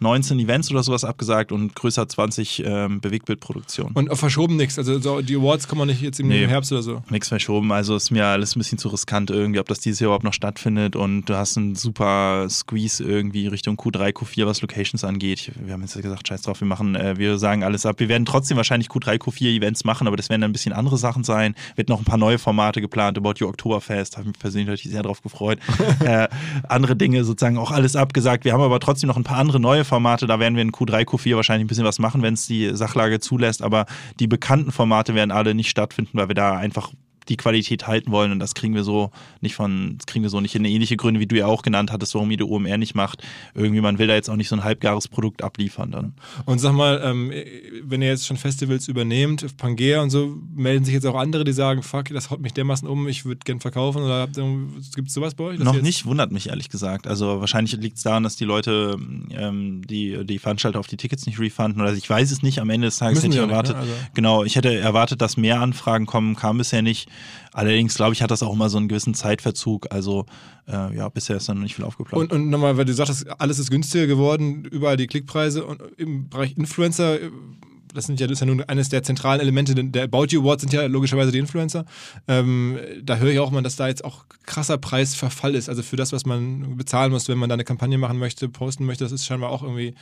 19 Events oder sowas abgesagt und größer 20 ähm, Bewegtbildproduktionen. Und verschoben nichts, also so, die Awards kommen nicht jetzt im nee, Herbst oder so? Nichts verschoben, also ist mir alles ein bisschen zu riskant irgendwie, ob das dieses Jahr überhaupt noch stattfindet und du hast einen super Squeeze irgendwie Richtung Q3, Q4, was Location Locations angeht. Wir haben jetzt gesagt, scheiß drauf, wir machen, äh, wir sagen alles ab. Wir werden trotzdem wahrscheinlich Q3, Q4 Events machen, aber das werden dann ein bisschen andere Sachen sein. Wird noch ein paar neue Formate geplant, About You Oktoberfest, habe mich persönlich sehr drauf gefreut. äh, andere Dinge sozusagen auch alles abgesagt. Wir haben aber trotzdem noch ein paar andere neue Formate, da werden wir in Q3, Q4 wahrscheinlich ein bisschen was machen, wenn es die Sachlage zulässt, aber die bekannten Formate werden alle nicht stattfinden, weil wir da einfach die Qualität halten wollen und das kriegen wir so nicht von, das kriegen wir so nicht in ähnliche Gründe, wie du ja auch genannt hattest, warum ihr die OMR nicht macht. Irgendwie, man will da jetzt auch nicht so ein halbgares Produkt abliefern dann. Und sag mal, ähm, wenn ihr jetzt schon Festivals übernehmt, Pangea und so, melden sich jetzt auch andere, die sagen, fuck, das haut mich dermaßen um, ich würde gern verkaufen oder gibt es sowas bei euch? Noch nicht, wundert mich ehrlich gesagt. Also wahrscheinlich liegt es daran, dass die Leute ähm, die, die Veranstalter auf die Tickets nicht refunden oder ich weiß es nicht, am Ende des Tages hätte ich erwartet. Nicht, ne? also genau, ich hätte erwartet, dass mehr Anfragen kommen, kam bisher nicht. Allerdings, glaube ich, hat das auch immer so einen gewissen Zeitverzug. Also äh, ja, bisher ist da noch nicht viel aufgeplant. Und, und nochmal, weil du sagst, alles ist günstiger geworden, überall die Klickpreise und im Bereich Influencer das sind ja, das ist ja nun eines der zentralen Elemente der About You Awards sind ja logischerweise die Influencer. Ähm, da höre ich auch mal, dass da jetzt auch krasser Preisverfall ist. Also für das, was man bezahlen muss, wenn man da eine Kampagne machen möchte, posten möchte, das ist scheinbar auch irgendwie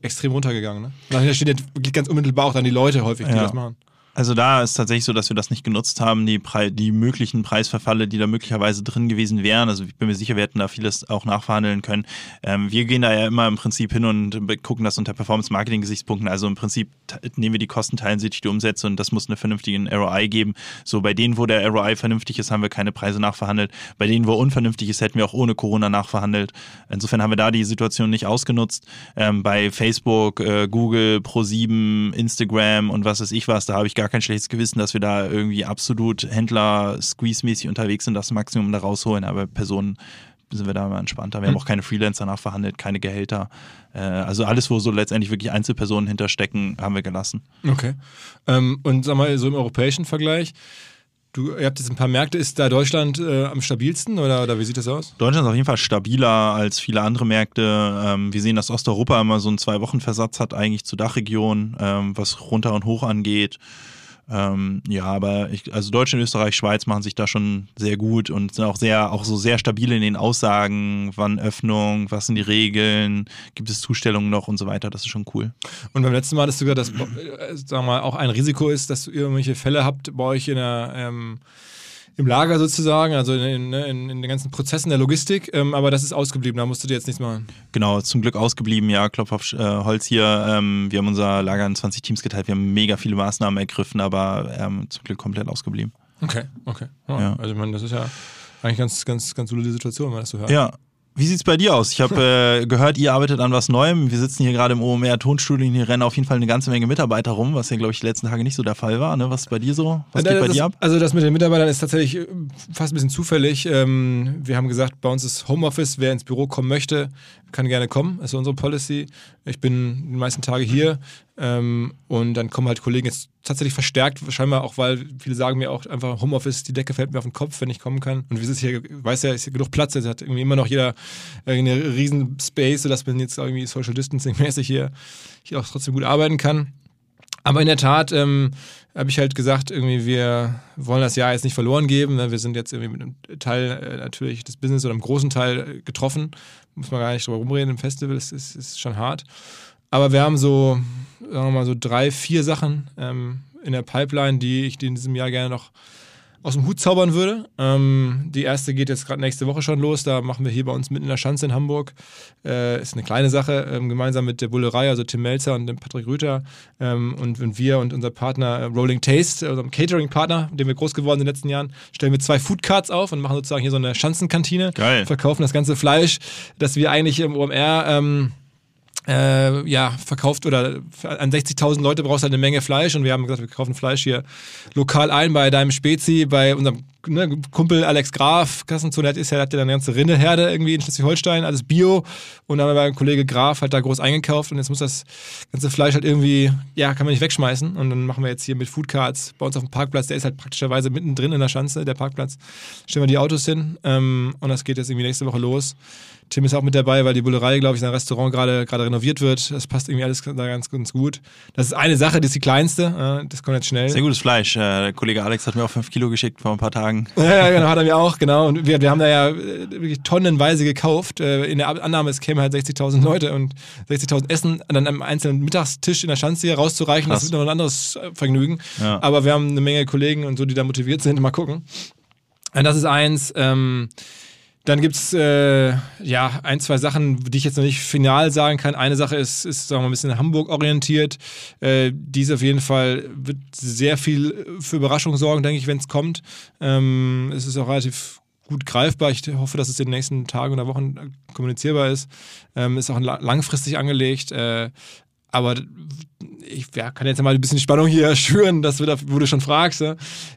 extrem runtergegangen. Ne? Da steht ja ganz unmittelbar auch dann die Leute häufig, die ja. das machen. Also da ist tatsächlich so, dass wir das nicht genutzt haben, die, Pre die möglichen Preisverfalle, die da möglicherweise drin gewesen wären. Also ich bin mir sicher, wir hätten da vieles auch nachverhandeln können. Ähm, wir gehen da ja immer im Prinzip hin und gucken das unter Performance-Marketing-Gesichtspunkten. Also im Prinzip nehmen wir die Kosten, teilen sich die Umsätze und das muss eine vernünftige ROI geben. So bei denen, wo der ROI vernünftig ist, haben wir keine Preise nachverhandelt. Bei denen, wo unvernünftig ist, hätten wir auch ohne Corona nachverhandelt. Insofern haben wir da die Situation nicht ausgenutzt. Ähm, bei Facebook, äh, Google, Pro7, Instagram und was weiß ich was, da habe ich gar gar kein schlechtes Gewissen, dass wir da irgendwie absolut Händler-Squeeze-mäßig unterwegs sind, das Maximum da rausholen. Aber Personen sind wir da immer entspannter. Wir mhm. haben auch keine Freelancer nachverhandelt, keine Gehälter. Äh, also alles, wo so letztendlich wirklich Einzelpersonen hinterstecken, haben wir gelassen. Okay. Ähm, und sag mal, so im europäischen Vergleich, Du, ihr habt jetzt ein paar Märkte. Ist da Deutschland äh, am stabilsten oder, oder wie sieht das aus? Deutschland ist auf jeden Fall stabiler als viele andere Märkte. Ähm, wir sehen, dass Osteuropa immer so einen Zwei-Wochen-Versatz hat eigentlich zur Dachregion, ähm, was runter und hoch angeht. Ähm, ja, aber ich, also Deutschland, Österreich, Schweiz machen sich da schon sehr gut und sind auch sehr, auch so sehr stabil in den Aussagen, wann Öffnung, was sind die Regeln, gibt es Zustellungen noch und so weiter. Das ist schon cool. Und beim letzten Mal hattest du gesagt, dass, äh, wir mal, auch ein Risiko ist, dass ihr irgendwelche Fälle habt bei euch in der ähm, im Lager sozusagen, also in, in, in den ganzen Prozessen der Logistik, ähm, aber das ist ausgeblieben, da musst du dir jetzt nichts machen. Genau, zum Glück ausgeblieben, ja, Klopf auf äh, Holz hier. Ähm, wir haben unser Lager in 20 Teams geteilt, wir haben mega viele Maßnahmen ergriffen, aber ähm, zum Glück komplett ausgeblieben. Okay, okay. Oh, ja. Also ich meine, das ist ja eigentlich ganz, ganz, ganz solide Situation, wenn man das so hört. Ja, wie sieht's bei dir aus? Ich habe äh, gehört, ihr arbeitet an was Neuem. Wir sitzen hier gerade im OMR Tonstudio und hier rennen auf jeden Fall eine ganze Menge Mitarbeiter rum, was ja, glaube ich, die letzten Tage nicht so der Fall war. Ne? Was ist bei dir so? Was geht das, bei dir ab? Also das mit den Mitarbeitern ist tatsächlich äh, fast ein bisschen zufällig. Ähm, wir haben gesagt, bei uns ist Homeoffice. Wer ins Büro kommen möchte, kann gerne kommen. Das ist unsere Policy. Ich bin die meisten Tage hier ähm, und dann kommen halt Kollegen jetzt tatsächlich verstärkt, scheinbar auch, weil viele sagen mir auch einfach, Homeoffice, die Decke fällt mir auf den Kopf, wenn ich kommen kann. Und wir sind hier, weiß ja, ist hier genug Platz, es hat irgendwie immer noch jeder eine riesen Space, sodass man jetzt irgendwie Social Distancing mäßig hier, hier auch trotzdem gut arbeiten kann. Aber in der Tat ähm, habe ich halt gesagt, irgendwie wir wollen das Jahr jetzt nicht verloren geben. Ne? Wir sind jetzt irgendwie mit einem Teil äh, natürlich des Business oder einem großen Teil äh, getroffen. Muss man gar nicht drüber rumreden im Festival, das ist, ist schon hart. Aber wir haben so, sagen wir mal, so drei, vier Sachen ähm, in der Pipeline, die ich in diesem Jahr gerne noch aus dem Hut zaubern würde. Ähm, die erste geht jetzt gerade nächste Woche schon los. Da machen wir hier bei uns mitten in der Schanze in Hamburg. Äh, ist eine kleine Sache, ähm, gemeinsam mit der Bullerei, also Tim Melzer und dem Patrick Rüther. Ähm, und, und wir und unser Partner äh, Rolling Taste, unserem Catering-Partner, mit dem wir groß geworden sind in den letzten Jahren, stellen wir zwei Foodcards auf und machen sozusagen hier so eine Schanzenkantine. Geil. Verkaufen das ganze Fleisch, das wir eigentlich im OMR ähm, äh, ja, verkauft oder an 60.000 Leute brauchst du halt eine Menge Fleisch und wir haben gesagt, wir kaufen Fleisch hier lokal ein bei deinem Spezi, bei unserem ne, Kumpel Alex Graf, Kassenzone, ist ja, hat ja eine ganze Rindeherde irgendwie in Schleswig-Holstein, alles Bio und dann haben wir beim Kollege Graf halt da groß eingekauft und jetzt muss das ganze Fleisch halt irgendwie, ja, kann man nicht wegschmeißen und dann machen wir jetzt hier mit Foodcards bei uns auf dem Parkplatz, der ist halt praktischerweise mittendrin in der Schanze, der Parkplatz, stellen wir die Autos hin ähm, und das geht jetzt irgendwie nächste Woche los Tim ist auch mit dabei, weil die Bullerei, glaube ich, sein Restaurant gerade renoviert wird. Das passt irgendwie alles da ganz, ganz gut. Das ist eine Sache, die ist die kleinste. Das kommt jetzt schnell. Sehr gutes Fleisch. Äh, der Kollege Alex hat mir auch fünf Kilo geschickt vor ein paar Tagen. Ja, genau, hat er mir auch, genau. Und wir, wir haben da ja äh, wirklich tonnenweise gekauft. Äh, in der Annahme, es kämen halt 60.000 Leute und 60.000 Essen an einem einzelnen Mittagstisch in der Schanze hier rauszureichen. Krass. Das wird noch ein anderes Vergnügen. Ja. Aber wir haben eine Menge Kollegen und so, die da motiviert sind. Mal gucken. Das ist eins. Ähm, dann gibt es äh, ja ein, zwei Sachen, die ich jetzt noch nicht final sagen kann. Eine Sache ist, ist sagen wir mal, ein bisschen Hamburg orientiert. Äh, die ist auf jeden Fall, wird sehr viel für Überraschung sorgen, denke ich, wenn es kommt. Ähm, es ist auch relativ gut greifbar. Ich hoffe, dass es in den nächsten Tagen oder Wochen kommunizierbar ist. Ähm, ist auch langfristig angelegt. Äh, aber ich ja, kann jetzt mal ein bisschen Spannung hier schüren, das wird, wo du schon fragst.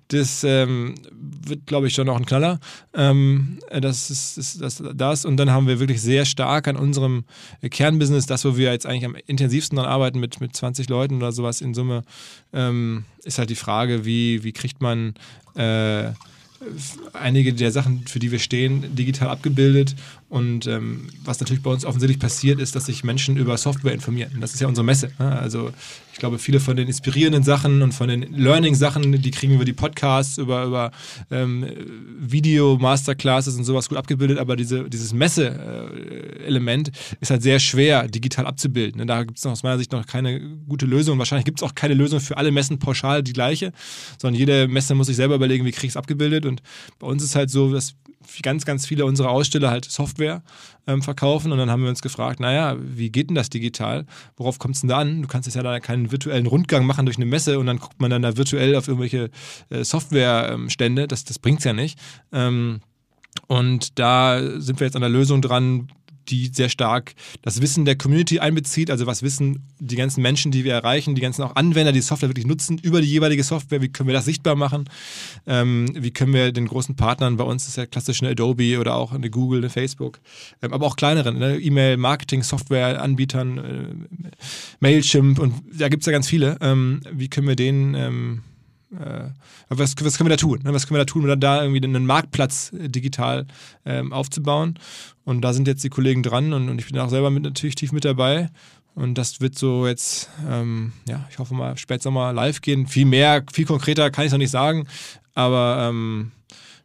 Das ähm, wird, glaube ich, schon noch ein Knaller. Ähm, das ist, ist das, das. Und dann haben wir wirklich sehr stark an unserem Kernbusiness, das, wo wir jetzt eigentlich am intensivsten dran arbeiten, mit, mit 20 Leuten oder sowas in Summe, ähm, ist halt die Frage, wie, wie kriegt man äh, einige der Sachen, für die wir stehen, digital abgebildet. Und ähm, was natürlich bei uns offensichtlich passiert, ist, dass sich Menschen über Software informieren. Das ist ja unsere Messe. Ne? Also ich glaube, viele von den inspirierenden Sachen und von den Learning-Sachen, die kriegen wir über die Podcasts, über, über ähm, Video-Masterclasses und sowas gut abgebildet. Aber diese, dieses Messe-Element ist halt sehr schwer digital abzubilden. Ne? Da gibt es aus meiner Sicht noch keine gute Lösung. Wahrscheinlich gibt es auch keine Lösung für alle Messen pauschal die gleiche, sondern jede Messe muss sich selber überlegen, wie kriege ich es abgebildet. Und bei uns ist halt so, dass ganz, ganz viele unserer Aussteller halt Software ähm, verkaufen und dann haben wir uns gefragt, naja, wie geht denn das digital? Worauf kommt es denn da an? Du kannst jetzt ja da keinen virtuellen Rundgang machen durch eine Messe und dann guckt man dann da virtuell auf irgendwelche äh, Softwarestände. Das, das bringt es ja nicht. Ähm, und da sind wir jetzt an der Lösung dran, die sehr stark das Wissen der Community einbezieht, also was wissen die ganzen Menschen, die wir erreichen, die ganzen auch Anwender, die Software wirklich nutzen, über die jeweilige Software, wie können wir das sichtbar machen, ähm, wie können wir den großen Partnern, bei uns ist ja klassisch eine Adobe oder auch eine Google, eine Facebook, ähm, aber auch kleineren, ne? E-Mail, Marketing, Software-Anbietern, äh, Mailchimp und da gibt es ja ganz viele, ähm, wie können wir denen ähm, äh, was, was können wir da tun? Ne? Was können wir da tun, um da irgendwie einen Marktplatz äh, digital ähm, aufzubauen? Und da sind jetzt die Kollegen dran und, und ich bin auch selber mit, natürlich tief mit dabei. Und das wird so jetzt, ähm, ja, ich hoffe mal, Spätsommer live gehen. Viel mehr, viel konkreter kann ich noch nicht sagen, aber ähm,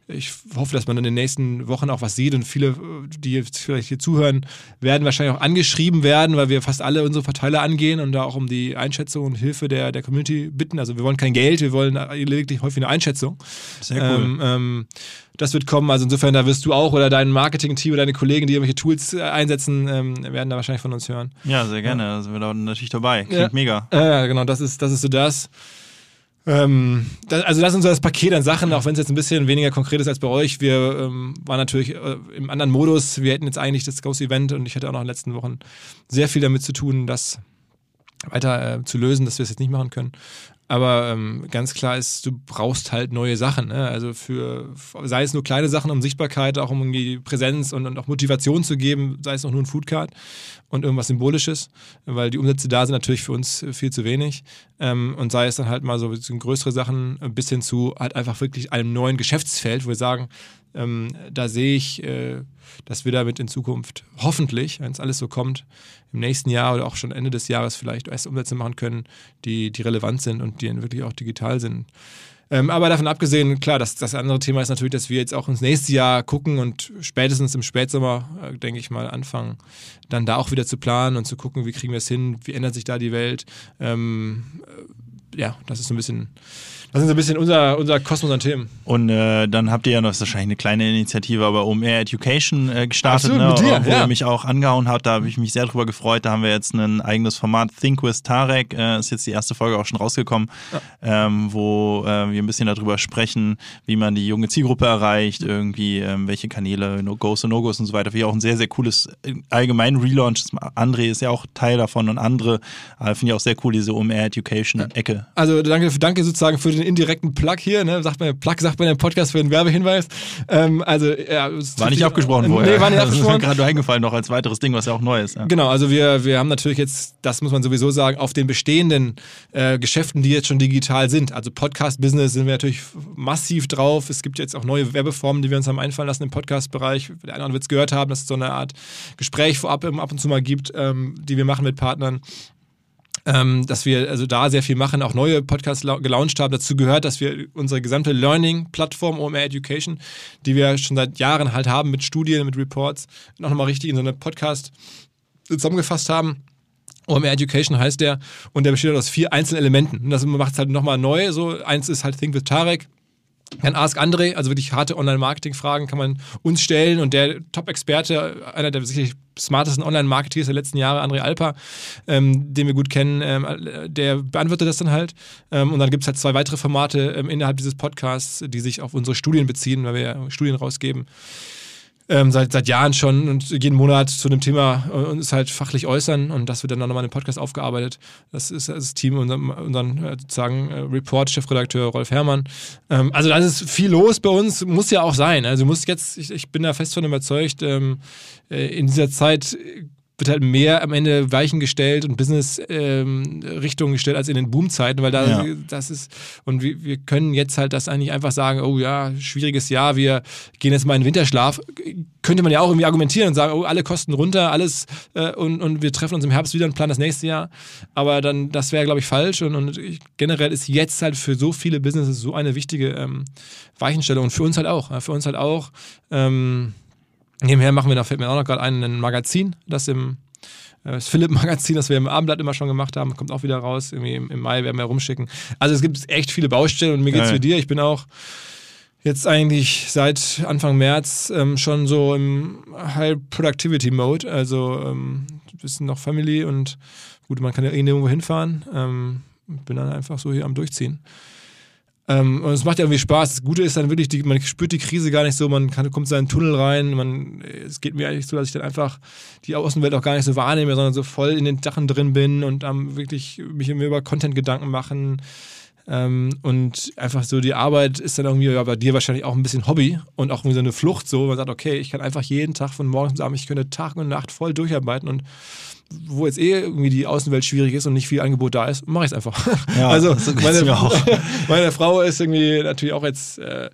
ich hoffe, dass man in den nächsten Wochen auch was sieht und viele, die jetzt vielleicht hier zuhören, werden wahrscheinlich auch angeschrieben werden, weil wir fast alle unsere Verteiler angehen und da auch um die Einschätzung und Hilfe der, der Community bitten. Also wir wollen kein Geld, wir wollen lediglich häufig eine Einschätzung. Sehr cool. Ähm, ähm, das wird kommen. Also insofern, da wirst du auch oder dein Marketing-Team oder deine Kollegen, die irgendwelche Tools äh, einsetzen, ähm, werden da wahrscheinlich von uns hören. Ja, sehr gerne. Da sind wir da natürlich dabei. Klingt Ja. mega. Ja, genau, das ist, das ist so das. Ähm, da, also das ist so das Paket an Sachen, auch wenn es jetzt ein bisschen weniger konkret ist als bei euch. Wir ähm, waren natürlich äh, im anderen Modus. Wir hätten jetzt eigentlich das Ghost Event und ich hatte auch noch in den letzten Wochen sehr viel damit zu tun, das weiter äh, zu lösen, dass wir es jetzt nicht machen können. Aber ähm, ganz klar ist, du brauchst halt neue Sachen. Ne? Also für, sei es nur kleine Sachen, um Sichtbarkeit, auch um irgendwie Präsenz und, und auch Motivation zu geben, sei es auch nur ein Foodcard und irgendwas Symbolisches, weil die Umsätze da sind natürlich für uns viel zu wenig. Ähm, und sei es dann halt mal so größere Sachen äh, bis hin zu halt einfach wirklich einem neuen Geschäftsfeld, wo wir sagen, ähm, da sehe ich, äh, dass wir damit in Zukunft hoffentlich, wenn es alles so kommt, im nächsten Jahr oder auch schon Ende des Jahres vielleicht erst Umsätze machen können, die, die relevant sind und die wirklich auch digital sind. Ähm, aber davon abgesehen, klar, das, das andere Thema ist natürlich, dass wir jetzt auch ins nächste Jahr gucken und spätestens im Spätsommer, äh, denke ich mal, anfangen, dann da auch wieder zu planen und zu gucken, wie kriegen wir es hin, wie ändert sich da die Welt. Ähm, äh, ja, das ist so ein bisschen, das sind so ein bisschen unser, unser Kosmos an Themen. Und äh, dann habt ihr ja noch, das ist wahrscheinlich eine kleine Initiative, aber OMR Education äh, gestartet, Absolut, ne, mit dir, wo ja. ihr mich auch angehauen habt. Da habe ich mich sehr drüber gefreut. Da haben wir jetzt ein eigenes Format, Think with Tarek. Äh, ist jetzt die erste Folge auch schon rausgekommen, ähm, wo äh, wir ein bisschen darüber sprechen, wie man die junge Zielgruppe erreicht, irgendwie ähm, welche Kanäle, No-Gos und No-Gos und so weiter. Finde ich auch ein sehr, sehr cooles äh, allgemein Relaunch. André ist ja auch Teil davon und andere. Äh, Finde ich auch sehr cool, diese OMR Education-Ecke. Also danke, danke sozusagen für den indirekten Plug hier. Ne? Sagt man, Plug sagt man im Podcast für den Werbehinweis. Ähm, also, ja, War nicht abgesprochen Nee, vorher. war nicht Das ist mir abgesprochen. gerade eingefallen, noch als weiteres Ding, was ja auch neu ist. Ja. Genau, also wir, wir haben natürlich jetzt, das muss man sowieso sagen, auf den bestehenden äh, Geschäften, die jetzt schon digital sind. Also Podcast-Business sind wir natürlich massiv drauf. Es gibt jetzt auch neue Werbeformen, die wir uns haben einfallen lassen im Podcast-Bereich. Der eine oder andere wird es gehört haben, dass es so eine Art Gespräch vorab ab und zu mal gibt, ähm, die wir machen mit Partnern. Ähm, dass wir also da sehr viel machen, auch neue Podcasts lau- gelauncht haben. Dazu gehört, dass wir unsere gesamte Learning-Plattform OMR Education, die wir schon seit Jahren halt haben mit Studien, mit Reports, noch nochmal richtig in so einem Podcast zusammengefasst haben. OMR Education heißt der und der besteht aus vier einzelnen Elementen. Und das macht es halt nochmal neu. So eins ist halt Think with Tarek. Dann Ask André, also wirklich harte Online-Marketing-Fragen kann man uns stellen und der Top-Experte, einer der sicherlich smartesten Online-Marketeers der letzten Jahre, André Alper, ähm, den wir gut kennen, ähm, der beantwortet das dann halt. Ähm, und dann gibt es halt zwei weitere Formate ähm, innerhalb dieses Podcasts, die sich auf unsere Studien beziehen, weil wir ja Studien rausgeben ähm, seit, seit Jahren schon und jeden Monat zu einem Thema äh, uns halt fachlich äußern und das wird dann nochmal im Podcast aufgearbeitet. Das ist das Team, unseren, unseren äh, sozusagen äh, Report-Chefredakteur Rolf Herrmann. Ähm, also da ist viel los bei uns, muss ja auch sein. Also muss jetzt, ich, ich bin da fest von überzeugt, ähm, äh, in dieser Zeit wird halt mehr am Ende Weichen gestellt und Business-Richtungen gestellt als in den Boomzeiten, weil da Ja. das ist, und wir, wir können jetzt halt das eigentlich einfach sagen, oh ja, schwieriges Jahr, wir gehen jetzt mal in den Winterschlaf. Könnte man ja auch irgendwie argumentieren und sagen, oh, alle Kosten runter, alles äh, und, und wir treffen uns im Herbst wieder und planen das nächste Jahr. Aber dann, das wäre, glaube ich, falsch. Und, und ich, generell ist jetzt halt für so viele Businesses so eine wichtige ähm, Weichenstellung und für uns halt auch. Ja, für uns halt auch. Ähm, nebenher machen wir, da fällt mir auch noch gerade ein, ein Magazin, das im äh, das Philipp-Magazin, das wir im Abendblatt immer schon gemacht haben, kommt auch wieder raus. Irgendwie im, im Mai werden wir rumschicken. Also es gibt echt viele Baustellen und mir geht's Geil. wie dir. Ich bin auch jetzt eigentlich seit Anfang März ähm, schon so im High Productivity Mode. Also ähm, ein bisschen noch Family und gut, man kann ja nirgendwo hinfahren. Ähm, bin dann einfach so hier am Durchziehen. Ähm, und es macht ja irgendwie Spaß. Das Gute ist dann wirklich, die, man spürt die Krise gar nicht so, man kann, kommt in seinen Tunnel rein. Man, es geht mir eigentlich so, dass ich dann einfach die Außenwelt auch gar nicht so wahrnehme, sondern so voll in den Sachen drin bin und am wirklich mich immer über Content Gedanken machen. Ähm, und einfach so die Arbeit ist dann irgendwie ja, bei dir wahrscheinlich auch ein bisschen Hobby und auch irgendwie so eine Flucht so. Man sagt, okay, ich kann einfach jeden Tag von morgens bis abends, ich könnte Tag und Nacht voll durcharbeiten und wo jetzt eh irgendwie die Außenwelt schwierig ist und nicht viel Angebot da ist, mache ich es einfach. Ja, also so meine, mir auch. meine Frau ist irgendwie natürlich auch jetzt, äh,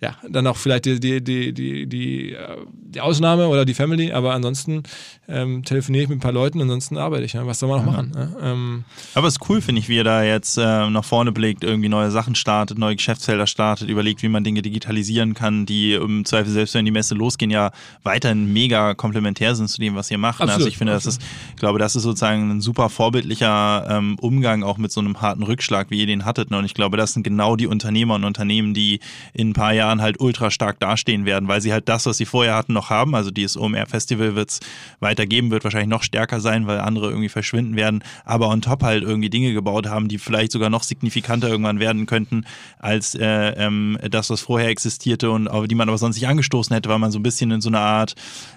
ja, dann auch vielleicht die, die, die, die, die, äh, die Ausnahme oder die Family, aber ansonsten ähm, telefoniere ich mit ein paar Leuten, ansonsten arbeite ich. Ne? Was soll man noch machen? Ne? Ähm, Aber es ist cool, finde ich, wie ihr da jetzt äh, nach vorne blickt, irgendwie neue Sachen startet, neue Geschäftsfelder startet, überlegt, wie man Dinge digitalisieren kann, die im Zweifel, selbst wenn die Messe losgehen, ja weiterhin mega komplementär sind zu dem, was ihr macht. ne? also Absolut, ich finde, das ist, ich glaube, das ist sozusagen ein super vorbildlicher ähm, Umgang auch mit so einem harten Rückschlag, wie ihr den hattet. ne? Und ich glaube, das sind genau die Unternehmer und Unternehmen, die in ein paar Jahren halt ultra stark dastehen werden, weil sie halt das, was sie vorher hatten, noch haben. Also dieses OMR-Festival wird es weitergeben, wird wahrscheinlich noch stärker sein, weil andere irgendwie verschwinden werden, aber on top halt irgendwie Dinge gebaut haben, die vielleicht sogar noch signifikanter irgendwann werden könnten, als äh, ähm, das, was vorher existierte und auf die man aber sonst nicht angestoßen hätte, weil man so ein bisschen in so einer Art.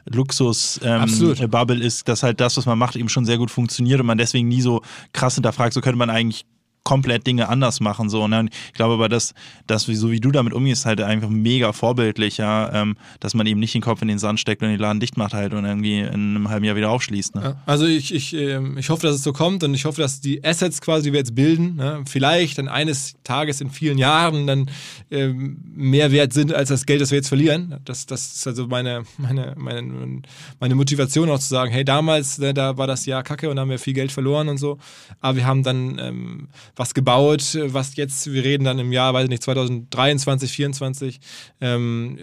Luxus-Bubble ist, dass halt das, was man macht, eben schon sehr gut funktioniert und man deswegen nie so krass hinterfragt, so könnte man eigentlich komplett Dinge anders machen. So, ne? Und ich glaube aber, dass, dass so wie du damit umgehst, halt einfach mega vorbildlich, ja, ähm, dass man eben nicht den Kopf in den Sand steckt und den Laden dicht macht halt und irgendwie in einem halben Jahr wieder aufschließt. Ne? Ja, also ich, ich, ähm, ich hoffe, dass es so kommt und ich hoffe, dass die Assets quasi, die wir jetzt bilden, ne, vielleicht dann eines Tages in vielen Jahren dann ähm, mehr wert sind als das Geld, das wir jetzt verlieren. Das, das ist also meine, meine, meine, meine Motivation auch zu sagen, hey, damals, ne, da war das Jahr kacke und haben wir viel Geld verloren und so, aber wir haben dann ähm, was gebaut, was jetzt, wir reden dann im Jahr, weiß ich nicht, 2023, 2024, ähm,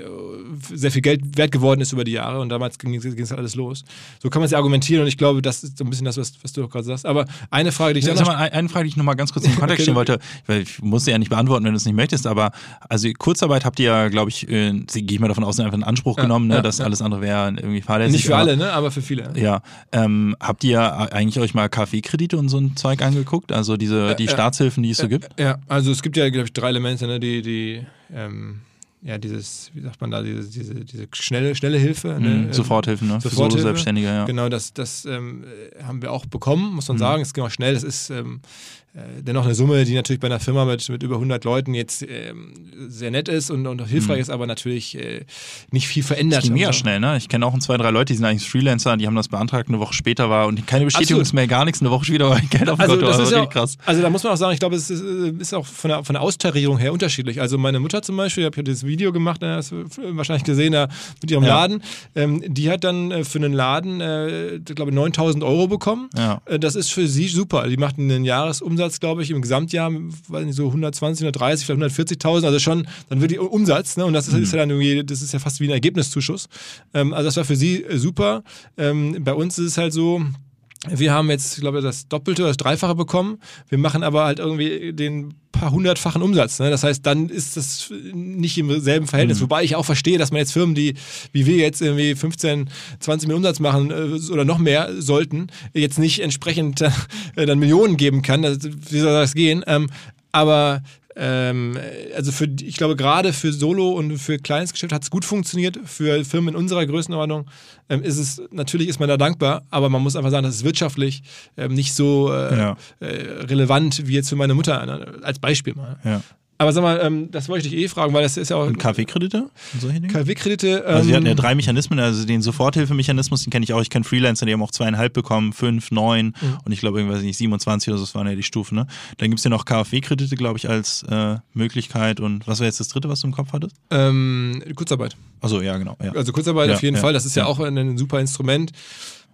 sehr viel Geld wert geworden ist über die Jahre und damals ging es halt alles los. So kann man es ja argumentieren und ich glaube, das ist so ein bisschen das, was, was du auch gerade sagst. Aber eine Frage, die ich Sag dann mal, ein- eine Frage, die ich nochmal ganz kurz in den Kontext stellen wollte, weil ich muss sie ja nicht beantworten, wenn du es nicht möchtest, aber also Kurzarbeit habt ihr ja, glaube ich, äh, gehe ich mal davon aus, einfach in Anspruch genommen, ne? ja, das ja. alles andere wäre irgendwie fahrlässig. nicht für aber- alle, ne? aber für viele. Ja, ähm, habt ihr eigentlich euch mal KfW-Kredite und so ein Zeug angeguckt? Also diese die äh, Staatshilfen, die es so gibt? Ja, also es gibt ja, glaube ich, drei Elemente, ne? die, die ähm, ja, dieses, wie sagt man da, diese, diese, diese schnelle, schnelle Hilfe. Ne? Ähm, Soforthilfen, ne? Für Soforthilfe. Solo-Selbstständige, ja. Genau, das, das ähm, äh, haben wir auch bekommen, muss man Mhm. sagen. Es ging auch schnell. Das ist ähm, äh, dennoch eine Summe, die natürlich bei einer Firma mit, mit über 100 Leuten jetzt ähm, sehr nett ist und, und auch hilfreich Mhm. ist, aber natürlich äh, nicht viel verändert. Das ging mega schnell, ne? Ich kenne auch ein, zwei, drei Leute, die sind eigentlich Freelancer, die haben das beantragt, eine Woche später war und keine Bestätigungsmail, gar nichts, eine Woche später war Geld auf dem Also, Konto. das Also ist ja, richtig krass. also da muss man auch sagen, ich glaube, es ist, äh, ist auch von der, von der Austarierung her unterschiedlich. Also meine Mutter zum Beispiel, ich habe ja dieses Video gemacht, ne, hast du wahrscheinlich gesehen, da mit ihrem Ja. Laden, ähm, die hat dann äh, für einen Laden, äh, ich glaube 9000 Euro bekommen. Ja. Äh, Das ist für sie super. Die macht einen Jahresumsatz, glaube ich, im Gesamtjahr, so 120, 130, vielleicht 140.000, also schon, dann wird die Umsatz, ne? Und das ist, ist ja dann irgendwie, das ist ja fast wie ein Ergebniszuschuss. Ähm, also das war für sie äh, super. Ähm, bei uns ist es halt so, wir haben jetzt, ich glaube, das Doppelte oder das Dreifache bekommen. Wir machen aber halt irgendwie den paar hundertfachen Umsatz. Ne? Das heißt, dann ist das nicht im selben Verhältnis. Wobei ich auch verstehe, dass man jetzt Firmen, die wie wir jetzt irgendwie 15, 20 Millionen Umsatz machen äh, oder noch mehr sollten, jetzt nicht entsprechend äh, dann Millionen geben kann. Das, wie soll das gehen? Ähm, aber ähm, also für, ich glaube, gerade für Solo und für kleines Geschäft hat es gut funktioniert. Für Firmen in unserer Größenordnung ähm, ist es, natürlich ist man da dankbar, aber man muss einfach sagen, das ist wirtschaftlich ähm, nicht so äh, Ja. äh, relevant wie jetzt für meine Mutter, äh, als Beispiel mal. Ja. Aber sag mal, ähm, das wollte ich dich eh fragen, weil das ist ja auch Und KfW-Kredite? KfW-Kredite. Ähm, Also sie hatten ja drei Mechanismen, also den Soforthilfemechanismus, den kenne ich auch, ich kenne Freelancer, die haben auch zweieinhalb bekommen, fünf, neun Mhm. und ich glaube irgendwas nicht, 27 oder so, das waren ja die Stufen. Ne? Dann gibt es ja noch KfW-Kredite, glaube ich, als äh, Möglichkeit und was war jetzt das dritte, was du im Kopf hattest? ähm, Kurzarbeit. Achso, ja, genau. Ja. Also Kurzarbeit Ja, auf jeden ja, Fall, das ist ja, ja. auch ein, ein super Instrument.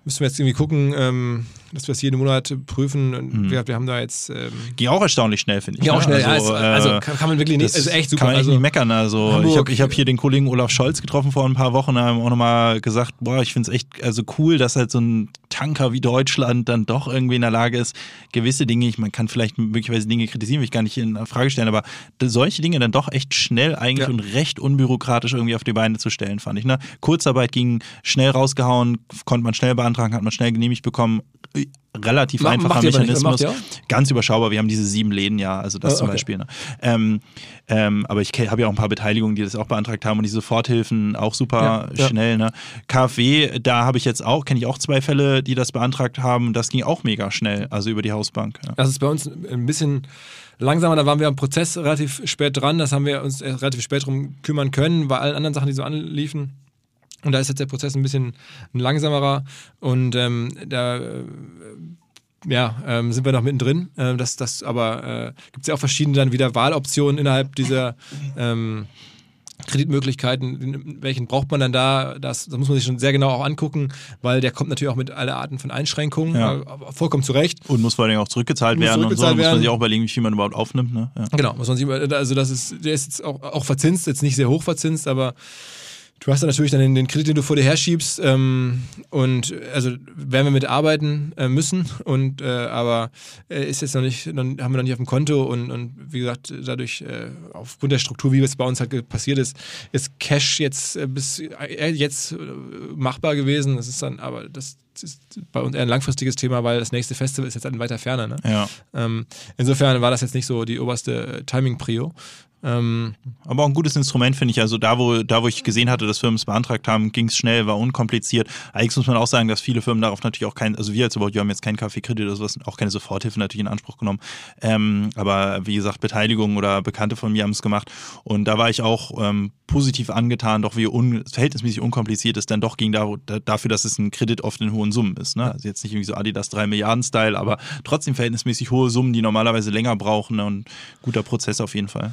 Müssen wir jetzt irgendwie gucken, ähm, dass wir es jeden Monat prüfen. Und Mhm. wir, wir haben da jetzt. Ähm, Ging auch erstaunlich schnell, finde ich. auch ne? schnell. Also, ja, also, äh, also kann, kann man wirklich nicht. Ist echt super. Kann man also, nicht meckern. Also Hamburg- ich habe ich hab hier den Kollegen Olaf Scholz getroffen vor ein paar Wochen, da haben auch nochmal gesagt, boah, ich finde es echt also cool, dass halt so ein Tanker wie Deutschland dann doch irgendwie in der Lage ist, gewisse Dinge, ich man kann vielleicht möglicherweise Dinge kritisieren, will ich gar nicht in Frage stellen, aber solche Dinge dann doch echt schnell eigentlich Ja. und recht unbürokratisch irgendwie auf die Beine zu stellen, fand ich. Ne? Kurzarbeit ging schnell rausgehauen, konnte man schnell beantragen, hat man schnell genehmigt bekommen, relativ Ma- einfacher Mechanismus. Ganz überschaubar. Wir haben diese sieben Läden ja, also das zum okay. Beispiel. Ne? Ähm, ähm, aber ich habe ja auch ein paar Beteiligungen, die das auch beantragt haben und die Soforthilfen auch super Ja, ja. schnell. Ne? KfW, da habe ich jetzt auch, kenne ich auch zwei Fälle, die das beantragt haben. Das ging auch mega schnell, also über die Hausbank. Ja. Das ist bei uns ein bisschen langsamer. Da waren wir am Prozess relativ spät dran. Das haben wir uns erst relativ spät drum kümmern können, bei allen anderen Sachen, die so anliefen. Und da ist jetzt der Prozess ein bisschen langsamerer. Und ähm, da äh, ja, ähm, sind wir noch mittendrin. Ähm, das, das, aber äh, gibt es ja auch verschiedene dann wieder Wahloptionen innerhalb dieser ähm, Kreditmöglichkeiten, welchen braucht man dann da? Das, das muss man sich schon sehr genau auch angucken, weil der kommt natürlich auch mit aller Arten von Einschränkungen, Ja. äh, vollkommen zu Recht. Und muss vor allem auch zurückgezahlt Muss werden und so. zurückgezahlt Muss man werden. sich auch überlegen, wie viel man überhaupt aufnimmt. Ne? Ja. Genau, muss man sich, also das ist, der ist jetzt auch, auch verzinst, jetzt nicht sehr hoch verzinst, aber du hast dann natürlich dann den, Kredit, den du vor dir herschiebst ähm, und also werden wir mit arbeiten äh, müssen und äh, aber äh, ist jetzt noch nicht, dann haben wir noch nicht auf dem Konto und, und wie gesagt, dadurch äh, aufgrund der Struktur, wie es bei uns halt passiert ist, ist Cash jetzt äh, bis äh, jetzt machbar gewesen. Das ist dann, aber das ist bei uns eher ein langfristiges Thema, weil das nächste Festival ist jetzt in weiter Ferne. Ne? Ja. Ähm, insofern war das jetzt nicht so die oberste Timing-Prio. Ähm, Aber auch ein gutes Instrument, finde ich. Also da, wo, da, wo ich gesehen hatte, dass Firmen es beantragt haben, ging es schnell, war unkompliziert. Allerdings muss man auch sagen, dass viele Firmen darauf natürlich auch kein, also wir als About haben jetzt keinen Kaffeekredit oder sowas, auch keine Soforthilfe natürlich in Anspruch genommen. Ähm, aber wie gesagt, Beteiligung oder Bekannte von mir haben es gemacht. Und da war ich auch ähm, positiv angetan, doch wie un, verhältnismäßig unkompliziert es dann doch ging, da, da, dafür, dass es ein Kredit oft in hohen Summen ist. Ne? Also jetzt nicht irgendwie so Adidas 3 Milliarden Style, aber trotzdem verhältnismäßig hohe Summen, die normalerweise länger brauchen ne? und guter Prozess auf jeden Fall.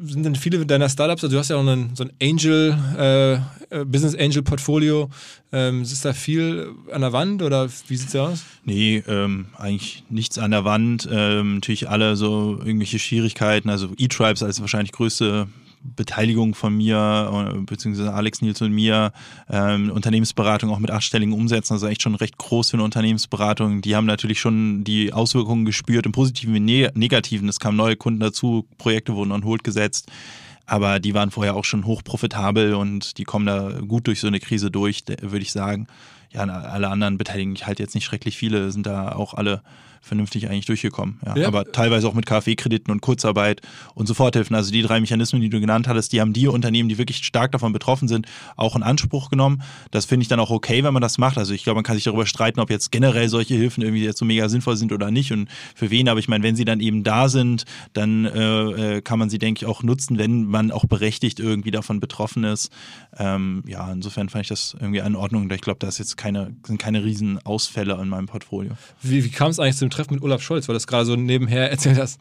Sind denn viele deiner Startups, also du hast ja auch einen, so ein Angel, äh, äh, Business Angel Portfolio, ähm, ist da viel an der Wand oder wie sieht's da aus? Nee, ähm, eigentlich nichts an der Wand. Ähm, natürlich alle so irgendwelche Schwierigkeiten. Also E-Tribes als wahrscheinlich größte Beteiligung von mir, äh, beziehungsweise Alex Nils und mir, ähm, Unternehmensberatung auch mit achtstelligen Umsätzen, also echt schon recht groß für eine Unternehmensberatung. Die haben natürlich schon die Auswirkungen gespürt, im Positiven wie ne Negativen. Es kamen neue Kunden dazu, Projekte wurden on hold gesetzt. Aber die waren vorher auch schon hochprofitabel und die kommen da gut durch so eine Krise durch, de- würde ich sagen. Ja, alle anderen Beteiligten, ich halte jetzt nicht schrecklich viele, sind da auch alle vernünftig eigentlich durchgekommen. Ja. Ja. Aber teilweise auch mit KfW-Krediten und Kurzarbeit und Soforthilfen. Also die drei Mechanismen, die du genannt hattest, die haben die Unternehmen, die wirklich stark davon betroffen sind, auch in Anspruch genommen. Das finde ich dann auch okay, wenn man das macht. Also ich glaube, man kann sich darüber streiten, ob jetzt generell solche Hilfen irgendwie jetzt so mega sinnvoll sind oder nicht und für wen. Aber ich meine, wenn sie dann eben da sind, dann äh, äh, kann man sie, denke ich, auch nutzen, wenn man auch berechtigt irgendwie davon betroffen ist. Ähm, ja, insofern fand ich das irgendwie in Ordnung. Ich glaube, da ist jetzt keine, sind keine riesen Ausfälle in meinem Portfolio. Wie, wie kam es eigentlich zum Treffen mit Olaf Scholz, weil du das gerade so nebenher erzählt hast?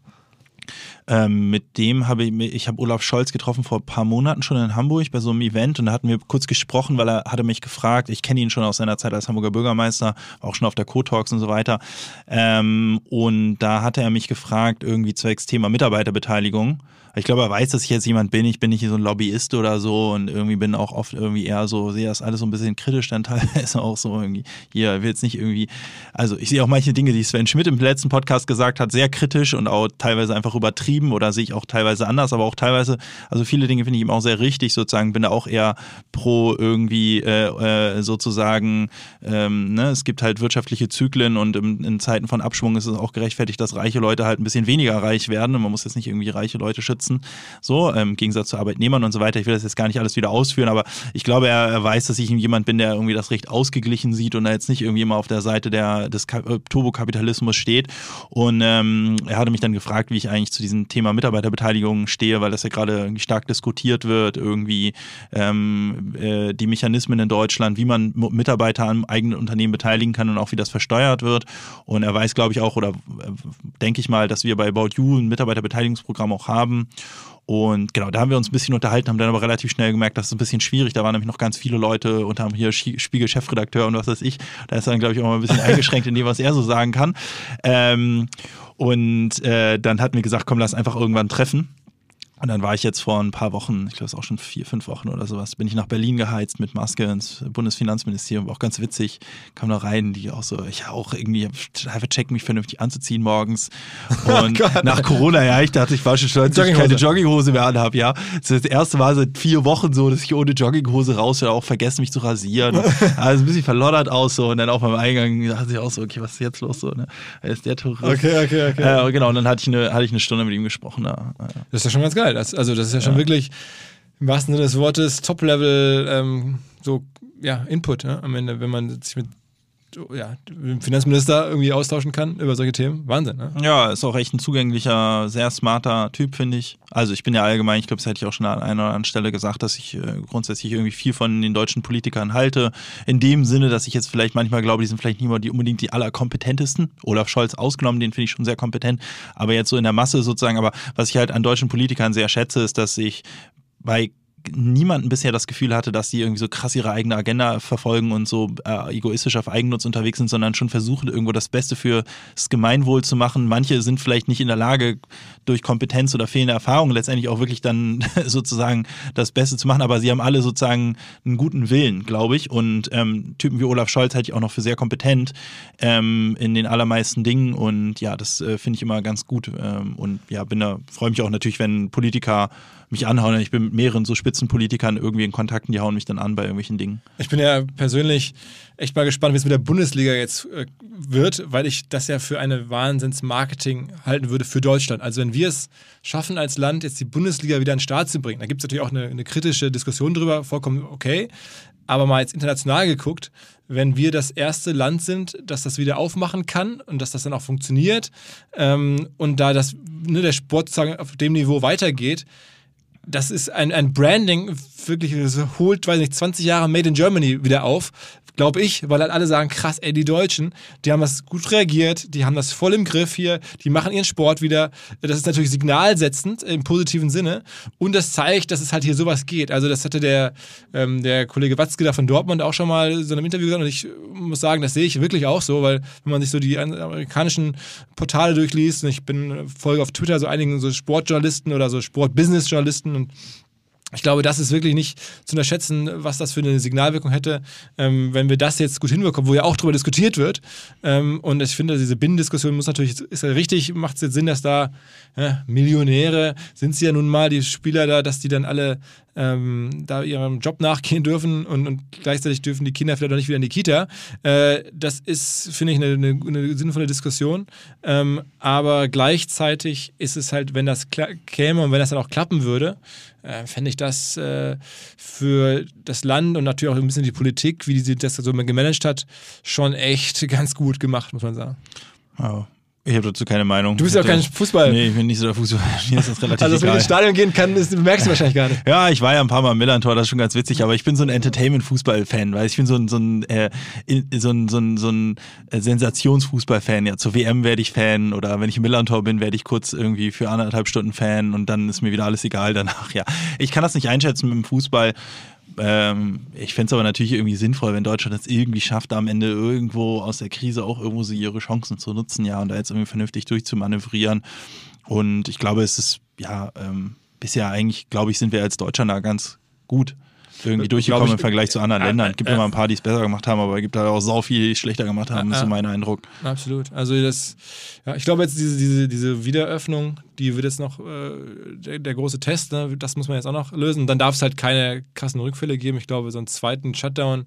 Ähm, mit dem habe ich, ich habe Olaf Scholz getroffen vor ein paar Monaten schon in Hamburg bei so einem Event und da hatten wir kurz gesprochen, weil er hatte mich gefragt, ich kenne ihn schon aus seiner Zeit als Hamburger Bürgermeister, auch schon auf der Co-Talks und so weiter. Ähm, und da hatte er mich gefragt, irgendwie zwecks Thema Mitarbeiterbeteiligung. Ich glaube, er weiß, dass ich jetzt jemand bin. Ich bin nicht so ein Lobbyist oder so und irgendwie bin auch oft irgendwie eher so, sehe das alles so ein bisschen kritisch, dann teilweise auch so irgendwie, hier will jetzt nicht irgendwie, also ich sehe auch manche Dinge, die Sven Schmidt im letzten Podcast gesagt hat, sehr kritisch und auch teilweise einfach übertrieben beschrieben oder sehe ich auch teilweise anders, aber auch teilweise, also viele Dinge finde ich eben auch sehr richtig sozusagen, bin da auch eher pro irgendwie äh, äh, sozusagen, ähm, ne, es gibt halt wirtschaftliche Zyklen und im, in Zeiten von Abschwung ist es auch gerechtfertigt, dass reiche Leute halt ein bisschen weniger reich werden und man muss jetzt nicht irgendwie reiche Leute schützen, so, ähm, im Gegensatz zu Arbeitnehmern und so weiter. Ich will das jetzt gar nicht alles wieder ausführen, aber ich glaube, er, er weiß, dass ich jemand bin, der irgendwie das recht ausgeglichen sieht und da jetzt nicht irgendwie immer auf der Seite der, des äh, Turbokapitalismus steht und ähm, er hatte mich dann gefragt, wie ich eigentlich zu Thema Mitarbeiterbeteiligung stehe, weil das ja gerade stark diskutiert wird, irgendwie ähm, äh, die Mechanismen in Deutschland, wie man Mitarbeiter am eigenen Unternehmen beteiligen kann und auch wie das versteuert wird. Und er weiß, glaube ich, auch, oder äh, denke ich mal, dass wir bei About You ein Mitarbeiterbeteiligungsprogramm auch haben. Und genau, da haben wir uns ein bisschen unterhalten, haben dann aber relativ schnell gemerkt, das ist ein bisschen schwierig. Da waren nämlich noch ganz viele Leute und haben hier Spiegel-Chefredakteur und was weiß ich. Da ist dann, glaube ich, auch mal ein bisschen eingeschränkt in dem, was er so sagen kann. Ähm, und äh, dann hat mir gesagt, komm, lass einfach irgendwann treffen. Und dann war ich jetzt vor ein paar Wochen, ich glaube, es auch schon vier, fünf Wochen oder sowas, bin ich nach Berlin geheizt mit Maske ins Bundesfinanzministerium. War auch ganz witzig. Kam da rein, die auch so, ich auch irgendwie einfach checken, mich vernünftig anzuziehen morgens. Oh Und oh nach Corona, ja, ich dachte, ich war schon stolz, dass ich keine Jogginghose mehr anhabe, ja. Das, das erste Mal seit vier Wochen so, dass ich ohne Jogginghose raus bin, auch vergessen, mich zu rasieren. also ein bisschen verloddert aus so. Und dann auch beim Eingang dachte ich auch so, okay, was ist jetzt los so, ne? Ist der Tourist. Okay, okay, okay. Äh, genau, und dann hatte ich, eine, hatte ich eine Stunde mit ihm gesprochen. Ja. Das ist ja schon ganz geil. Das, also das ist ja schon ja. wirklich im wahrsten Sinne des Wortes Top-Level ähm, so ja, Input ne? am Ende, wenn man sich mit ja, Finanzminister irgendwie austauschen kann über solche Themen. Wahnsinn, ne? Ja, ist auch echt ein zugänglicher, sehr smarter Typ, finde ich. Also ich bin ja allgemein, ich glaube, das hätte ich auch schon an einer oder anderen Stelle gesagt, dass ich äh, grundsätzlich irgendwie viel von den deutschen Politikern halte. In dem Sinne, dass ich jetzt vielleicht manchmal glaube, die sind vielleicht nicht mal die unbedingt die allerkompetentesten. Olaf Scholz ausgenommen, den finde ich schon sehr kompetent. Aber jetzt so in der Masse sozusagen, aber was ich halt an deutschen Politikern sehr schätze, ist, dass ich bei niemanden bisher das Gefühl hatte, dass sie irgendwie so krass ihre eigene Agenda verfolgen und so äh, egoistisch auf Eigennutz unterwegs sind, sondern schon versuchen, irgendwo das Beste fürs Gemeinwohl zu machen. Manche sind vielleicht nicht in der Lage, durch Kompetenz oder fehlende Erfahrung letztendlich auch wirklich dann sozusagen das Beste zu machen, aber sie haben alle sozusagen einen guten Willen, glaube ich. Und ähm, Typen wie Olaf Scholz halte ich auch noch für sehr kompetent ähm, in den allermeisten Dingen. Und ja, das äh, finde ich immer ganz gut. Ähm, und ja, bin da, freue mich auch natürlich, wenn Politiker mich anhauen. Ich bin mit mehreren so Spitzenpolitikern irgendwie in Kontakt und die hauen mich dann an bei irgendwelchen Dingen. Ich bin ja persönlich echt mal gespannt, wie es mit der Bundesliga jetzt äh, wird, weil ich das ja für eine Wahnsinns-Marketing halten würde für Deutschland. Also wenn wir es schaffen als Land, jetzt die Bundesliga wieder an den Start zu bringen, da gibt es natürlich auch eine, eine kritische Diskussion drüber, vollkommen okay. Aber mal jetzt international geguckt, wenn wir das erste Land sind, das das wieder aufmachen kann und dass das dann auch funktioniert ähm, und da das, ne, der Sport sozusagen auf dem Niveau weitergeht, das ist ein, ein Branding, wirklich, das holt, weiß nicht, 20 Jahre Made in Germany wieder auf, glaube ich, weil halt alle sagen, krass, ey, die Deutschen, die haben das gut reagiert, die haben das voll im Griff hier, die machen ihren Sport wieder. Das ist natürlich signalsetzend im positiven Sinne und das zeigt, dass es halt hier sowas geht. Also das hatte der, ähm, der Kollege Watzke da von Dortmund auch schon mal so in einem Interview gesagt und ich muss sagen, das sehe ich wirklich auch so, weil wenn man sich so die amerikanischen Portale durchliest und ich bin folge auf Twitter so einigen so Sportjournalisten oder so Sportbusiness-Journalisten und ich glaube, das ist wirklich nicht zu unterschätzen, was das für eine Signalwirkung hätte, ähm, wenn wir das jetzt gut hinbekommen, wo ja auch darüber diskutiert wird. Ähm, und ich finde, diese Binnendiskussion muss natürlich, ist ja richtig, macht es jetzt Sinn, dass da ja, Millionäre sind sie ja nun mal, die Spieler da, dass die dann alle ähm, da ihrem Job nachgehen dürfen und, und, gleichzeitig dürfen die Kinder vielleicht auch nicht wieder in die Kita. Äh, das ist, finde ich, eine, eine, eine, sinnvolle Diskussion. Ähm, aber gleichzeitig ist es halt, wenn das käme und wenn das dann auch klappen würde, äh, fände ich das äh, für das Land und natürlich auch ein bisschen die Politik, wie sie das so gemanagt hat, schon echt ganz gut gemacht, muss man sagen. Wow. Ich habe dazu keine Meinung. Du bist ja auch kein Fußball. Nee, ich bin nicht so der Fußball. Mir ist das relativ Also, dass man ins Stadion gehen kann, das merkst du wahrscheinlich gar nicht. Ja, ich war ja ein paar Mal am Millantor, das ist schon ganz witzig, aber ich bin so ein Entertainment-Fußball-Fan, weil ich bin so ein, so ein, äh, so ein, so ein, so ein Sensationsfußball-Fan. Ja, zur WM werde ich Fan oder wenn ich im Millantor bin, werde ich kurz irgendwie für anderthalb Stunden Fan und dann ist mir wieder alles egal danach. Ja, ich kann das nicht einschätzen mit dem Fußball. Ähm, ich fände es aber natürlich irgendwie sinnvoll, wenn Deutschland es irgendwie schafft, am Ende irgendwo aus der Krise auch irgendwo so ihre Chancen zu nutzen, ja, und da jetzt irgendwie vernünftig durchzumanövrieren. Und ich glaube, es ist, ja, ähm, bisher eigentlich, glaube ich, sind wir als Deutschland da ganz gut. Irgendwie durchgekommen im Vergleich zu anderen Ländern. Es gibt immer ein paar, die es besser gemacht haben, aber es gibt da auch sau viel, die es schlechter gemacht haben, ist so mein Eindruck. Absolut. Also das, ja, ich glaube jetzt diese, diese, diese Wiederöffnung, die wird jetzt noch äh, der, der, große Test, ne? das muss man jetzt auch noch lösen. Dann darf es halt keine krassen Rückfälle geben. Ich glaube, so einen zweiten Shutdown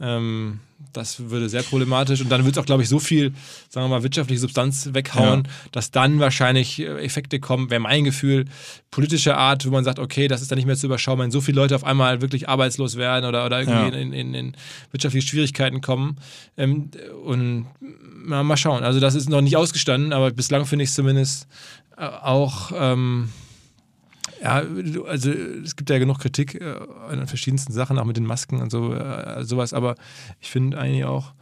ähm, das würde sehr problematisch und dann wird es auch, glaube ich, so viel, sagen wir mal, wirtschaftliche Substanz weghauen, ja. dass dann wahrscheinlich äh, Effekte kommen, wäre mein Gefühl, politischer Art, wo man sagt, okay, das ist dann nicht mehr zu überschauen, wenn so viele Leute auf einmal wirklich arbeitslos werden oder, oder irgendwie ja. in, in, in, wirtschaftliche Schwierigkeiten kommen. Ähm, und mal, mal schauen. Also das ist noch nicht ausgestanden, aber bislang finde ich es zumindest äh, auch. Ähm, ja, also es gibt ja genug Kritik äh, an verschiedensten Sachen, auch mit den Masken und so, äh, sowas, aber ich finde eigentlich auch,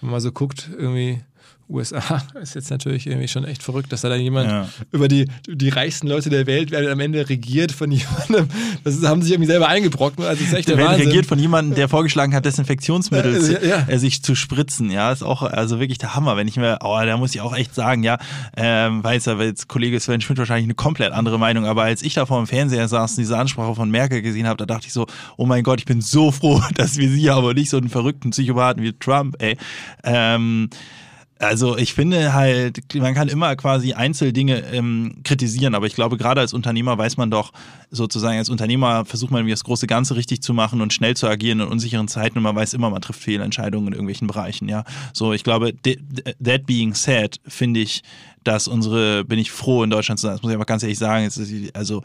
wenn man so guckt, irgendwie USA ist jetzt natürlich irgendwie schon echt verrückt, dass da dann jemand ja. über die, die reichsten Leute der Welt werden am Ende regiert von jemandem. Das haben sie sich irgendwie selber eingebrockt. Also ist echt der, der Wahnsinn. regiert von jemandem, der vorgeschlagen hat, Desinfektionsmittel äh, ja, ja. sich zu spritzen. Ja, ist auch also wirklich der Hammer. Wenn ich mir, oh, da muss ich auch echt sagen, ja, ähm, weiß aber jetzt Kollege Sven Schmidt wahrscheinlich eine komplett andere Meinung. Aber als ich da vor dem Fernseher saß und diese Ansprache von Merkel gesehen habe, da dachte ich so, oh mein Gott, ich bin so froh, dass wir sie haben und nicht so einen verrückten Psychopathen wie Trump, ey. Ähm, also ich finde halt, man kann immer quasi Einzeldinge ähm, kritisieren, aber ich glaube, gerade als Unternehmer weiß man doch, sozusagen als Unternehmer versucht man das große Ganze richtig zu machen und schnell zu agieren in unsicheren Zeiten und man weiß immer, man trifft Fehlentscheidungen in irgendwelchen Bereichen, ja. So, ich glaube, that being said, finde ich, dass unsere, bin ich froh in Deutschland zu sein. Das muss ich aber ganz ehrlich sagen. Jetzt, also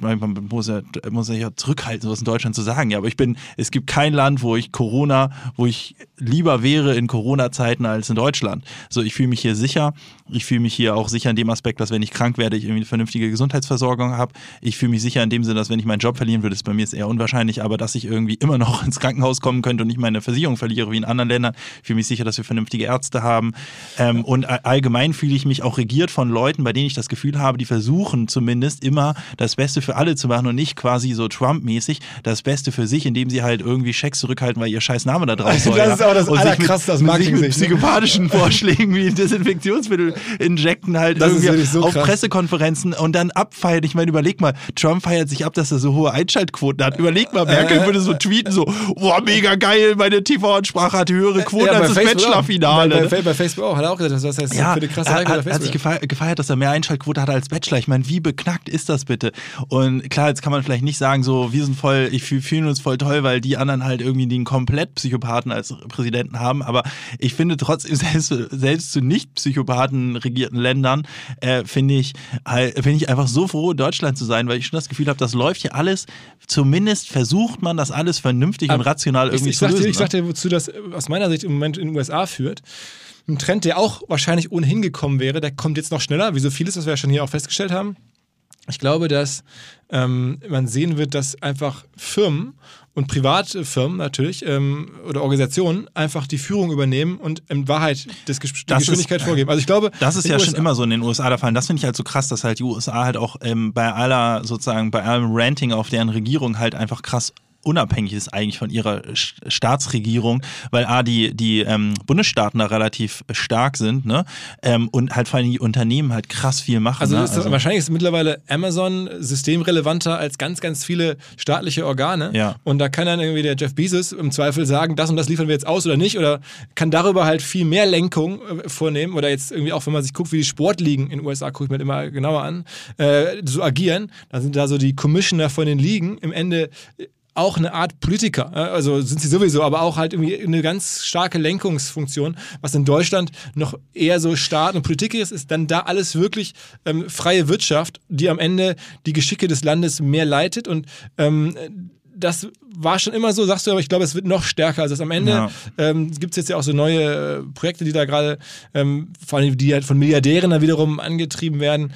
man muss ja, muss ja zurückhalten, sowas in Deutschland zu sagen. Ja, aber ich bin, es gibt kein Land, wo ich Corona, wo ich lieber wäre in Corona-Zeiten als in Deutschland. So, ich fühle mich hier sicher. Ich fühle mich hier auch sicher in dem Aspekt, dass wenn ich krank werde, ich irgendwie eine vernünftige Gesundheitsversorgung habe. Ich fühle mich sicher in dem Sinne, dass wenn ich meinen Job verlieren würde, ist bei mir jetzt eher unwahrscheinlich, aber dass ich irgendwie immer noch ins Krankenhaus kommen könnte und nicht meine Versicherung verliere wie in anderen Ländern. Ich fühle mich sicher, dass wir vernünftige Ärzte haben. Ähm, und allgemein fühle ich mich auch regiert von Leuten, bei denen ich das Gefühl habe, die versuchen zumindest immer das Beste für alle zu machen und nicht quasi so Trump-mäßig das Beste für sich, indem sie halt irgendwie Schecks zurückhalten, weil ihr scheiß Name da drauf soll. Das ist auch das allerkrasseste, das mag ich mit psychopathischen Vorschlägen wie Desinfektionsmittel injecten halt das irgendwie so auf krass. Pressekonferenzen und dann abfeiern. Ich meine, überleg mal, Trump feiert sich ab, dass er so hohe Einschaltquoten hat. Überleg mal, Merkel äh, würde so tweeten, so, boah, mega geil, meine TV-Ansprache hat höhere Quoten ja, als das Bachelor-Finale. Bei, bei, Facebook auch, hat er auch gesagt, das heißt, ja, für eine krasse hat, hat, hat sich gefeiert, dass er mehr Einschaltquote hat als Bachelor. Ich meine, wie beknackt ist das bitte? Und klar, jetzt kann man vielleicht nicht sagen, so, wir sind voll, ich fühle uns voll toll, weil die anderen halt irgendwie den komplett Psychopathen als Präsidenten haben. Aber ich finde trotzdem, selbst, selbst zu nicht Psychopathen regierten Ländern, äh, finde ich, halt, finde ich einfach so froh, in Deutschland zu sein, weil ich schon das Gefühl habe, das läuft hier alles, zumindest versucht man das alles vernünftig aber und rational irgendwie ich, ich zu lösen. Dir, ich sag dir, wozu das aus meiner Sicht im Moment in den USA führt ein Trend, der auch wahrscheinlich ohnehin gekommen wäre, der kommt jetzt noch schneller, wie so vieles, was wir ja schon hier auch festgestellt haben. Ich glaube, dass ähm, man sehen wird, dass einfach Firmen und Privatfirmen natürlich ähm, oder Organisationen einfach die Führung übernehmen und in Wahrheit das die das Geschwindigkeit ist, vorgeben. Also ich glaube, das ist ja USA schon immer so in den USA der Fall. Das finde ich halt so krass, dass halt die USA halt auch ähm, bei aller sozusagen bei allem Ranting auf deren Regierung halt einfach krass unabhängig ist eigentlich von ihrer Staatsregierung, weil A, die, die ähm, Bundesstaaten da relativ stark sind ne? Ähm, und halt vor allem die Unternehmen halt krass viel machen. Also, ne? ist also wahrscheinlich ist mittlerweile Amazon systemrelevanter als ganz, ganz viele staatliche Organe. Ja. Und da kann dann irgendwie der Jeff Bezos im Zweifel sagen, das und das liefern wir jetzt aus oder nicht oder kann darüber halt viel mehr Lenkung äh, vornehmen oder jetzt irgendwie auch, wenn man sich guckt, wie die Sportligen in den USA, gucke ich mir immer genauer an, äh, so agieren. Da sind da so die Commissioner von den Ligen im Ende auch eine Art Politiker. Also sind sie sowieso, aber auch halt irgendwie eine ganz starke Lenkungsfunktion, was in Deutschland noch eher so Staat und Politik ist, ist dann da alles wirklich ähm, freie Wirtschaft, die am Ende die Geschicke des Landes mehr leitet und ähm, das war schon immer so, sagst du, aber ich glaube, es wird noch stärker. Also am Ende ja. ähm, gibt es jetzt ja auch so neue äh, Projekte, die da gerade, ähm, vor allem die halt von Milliardären dann wiederum angetrieben werden,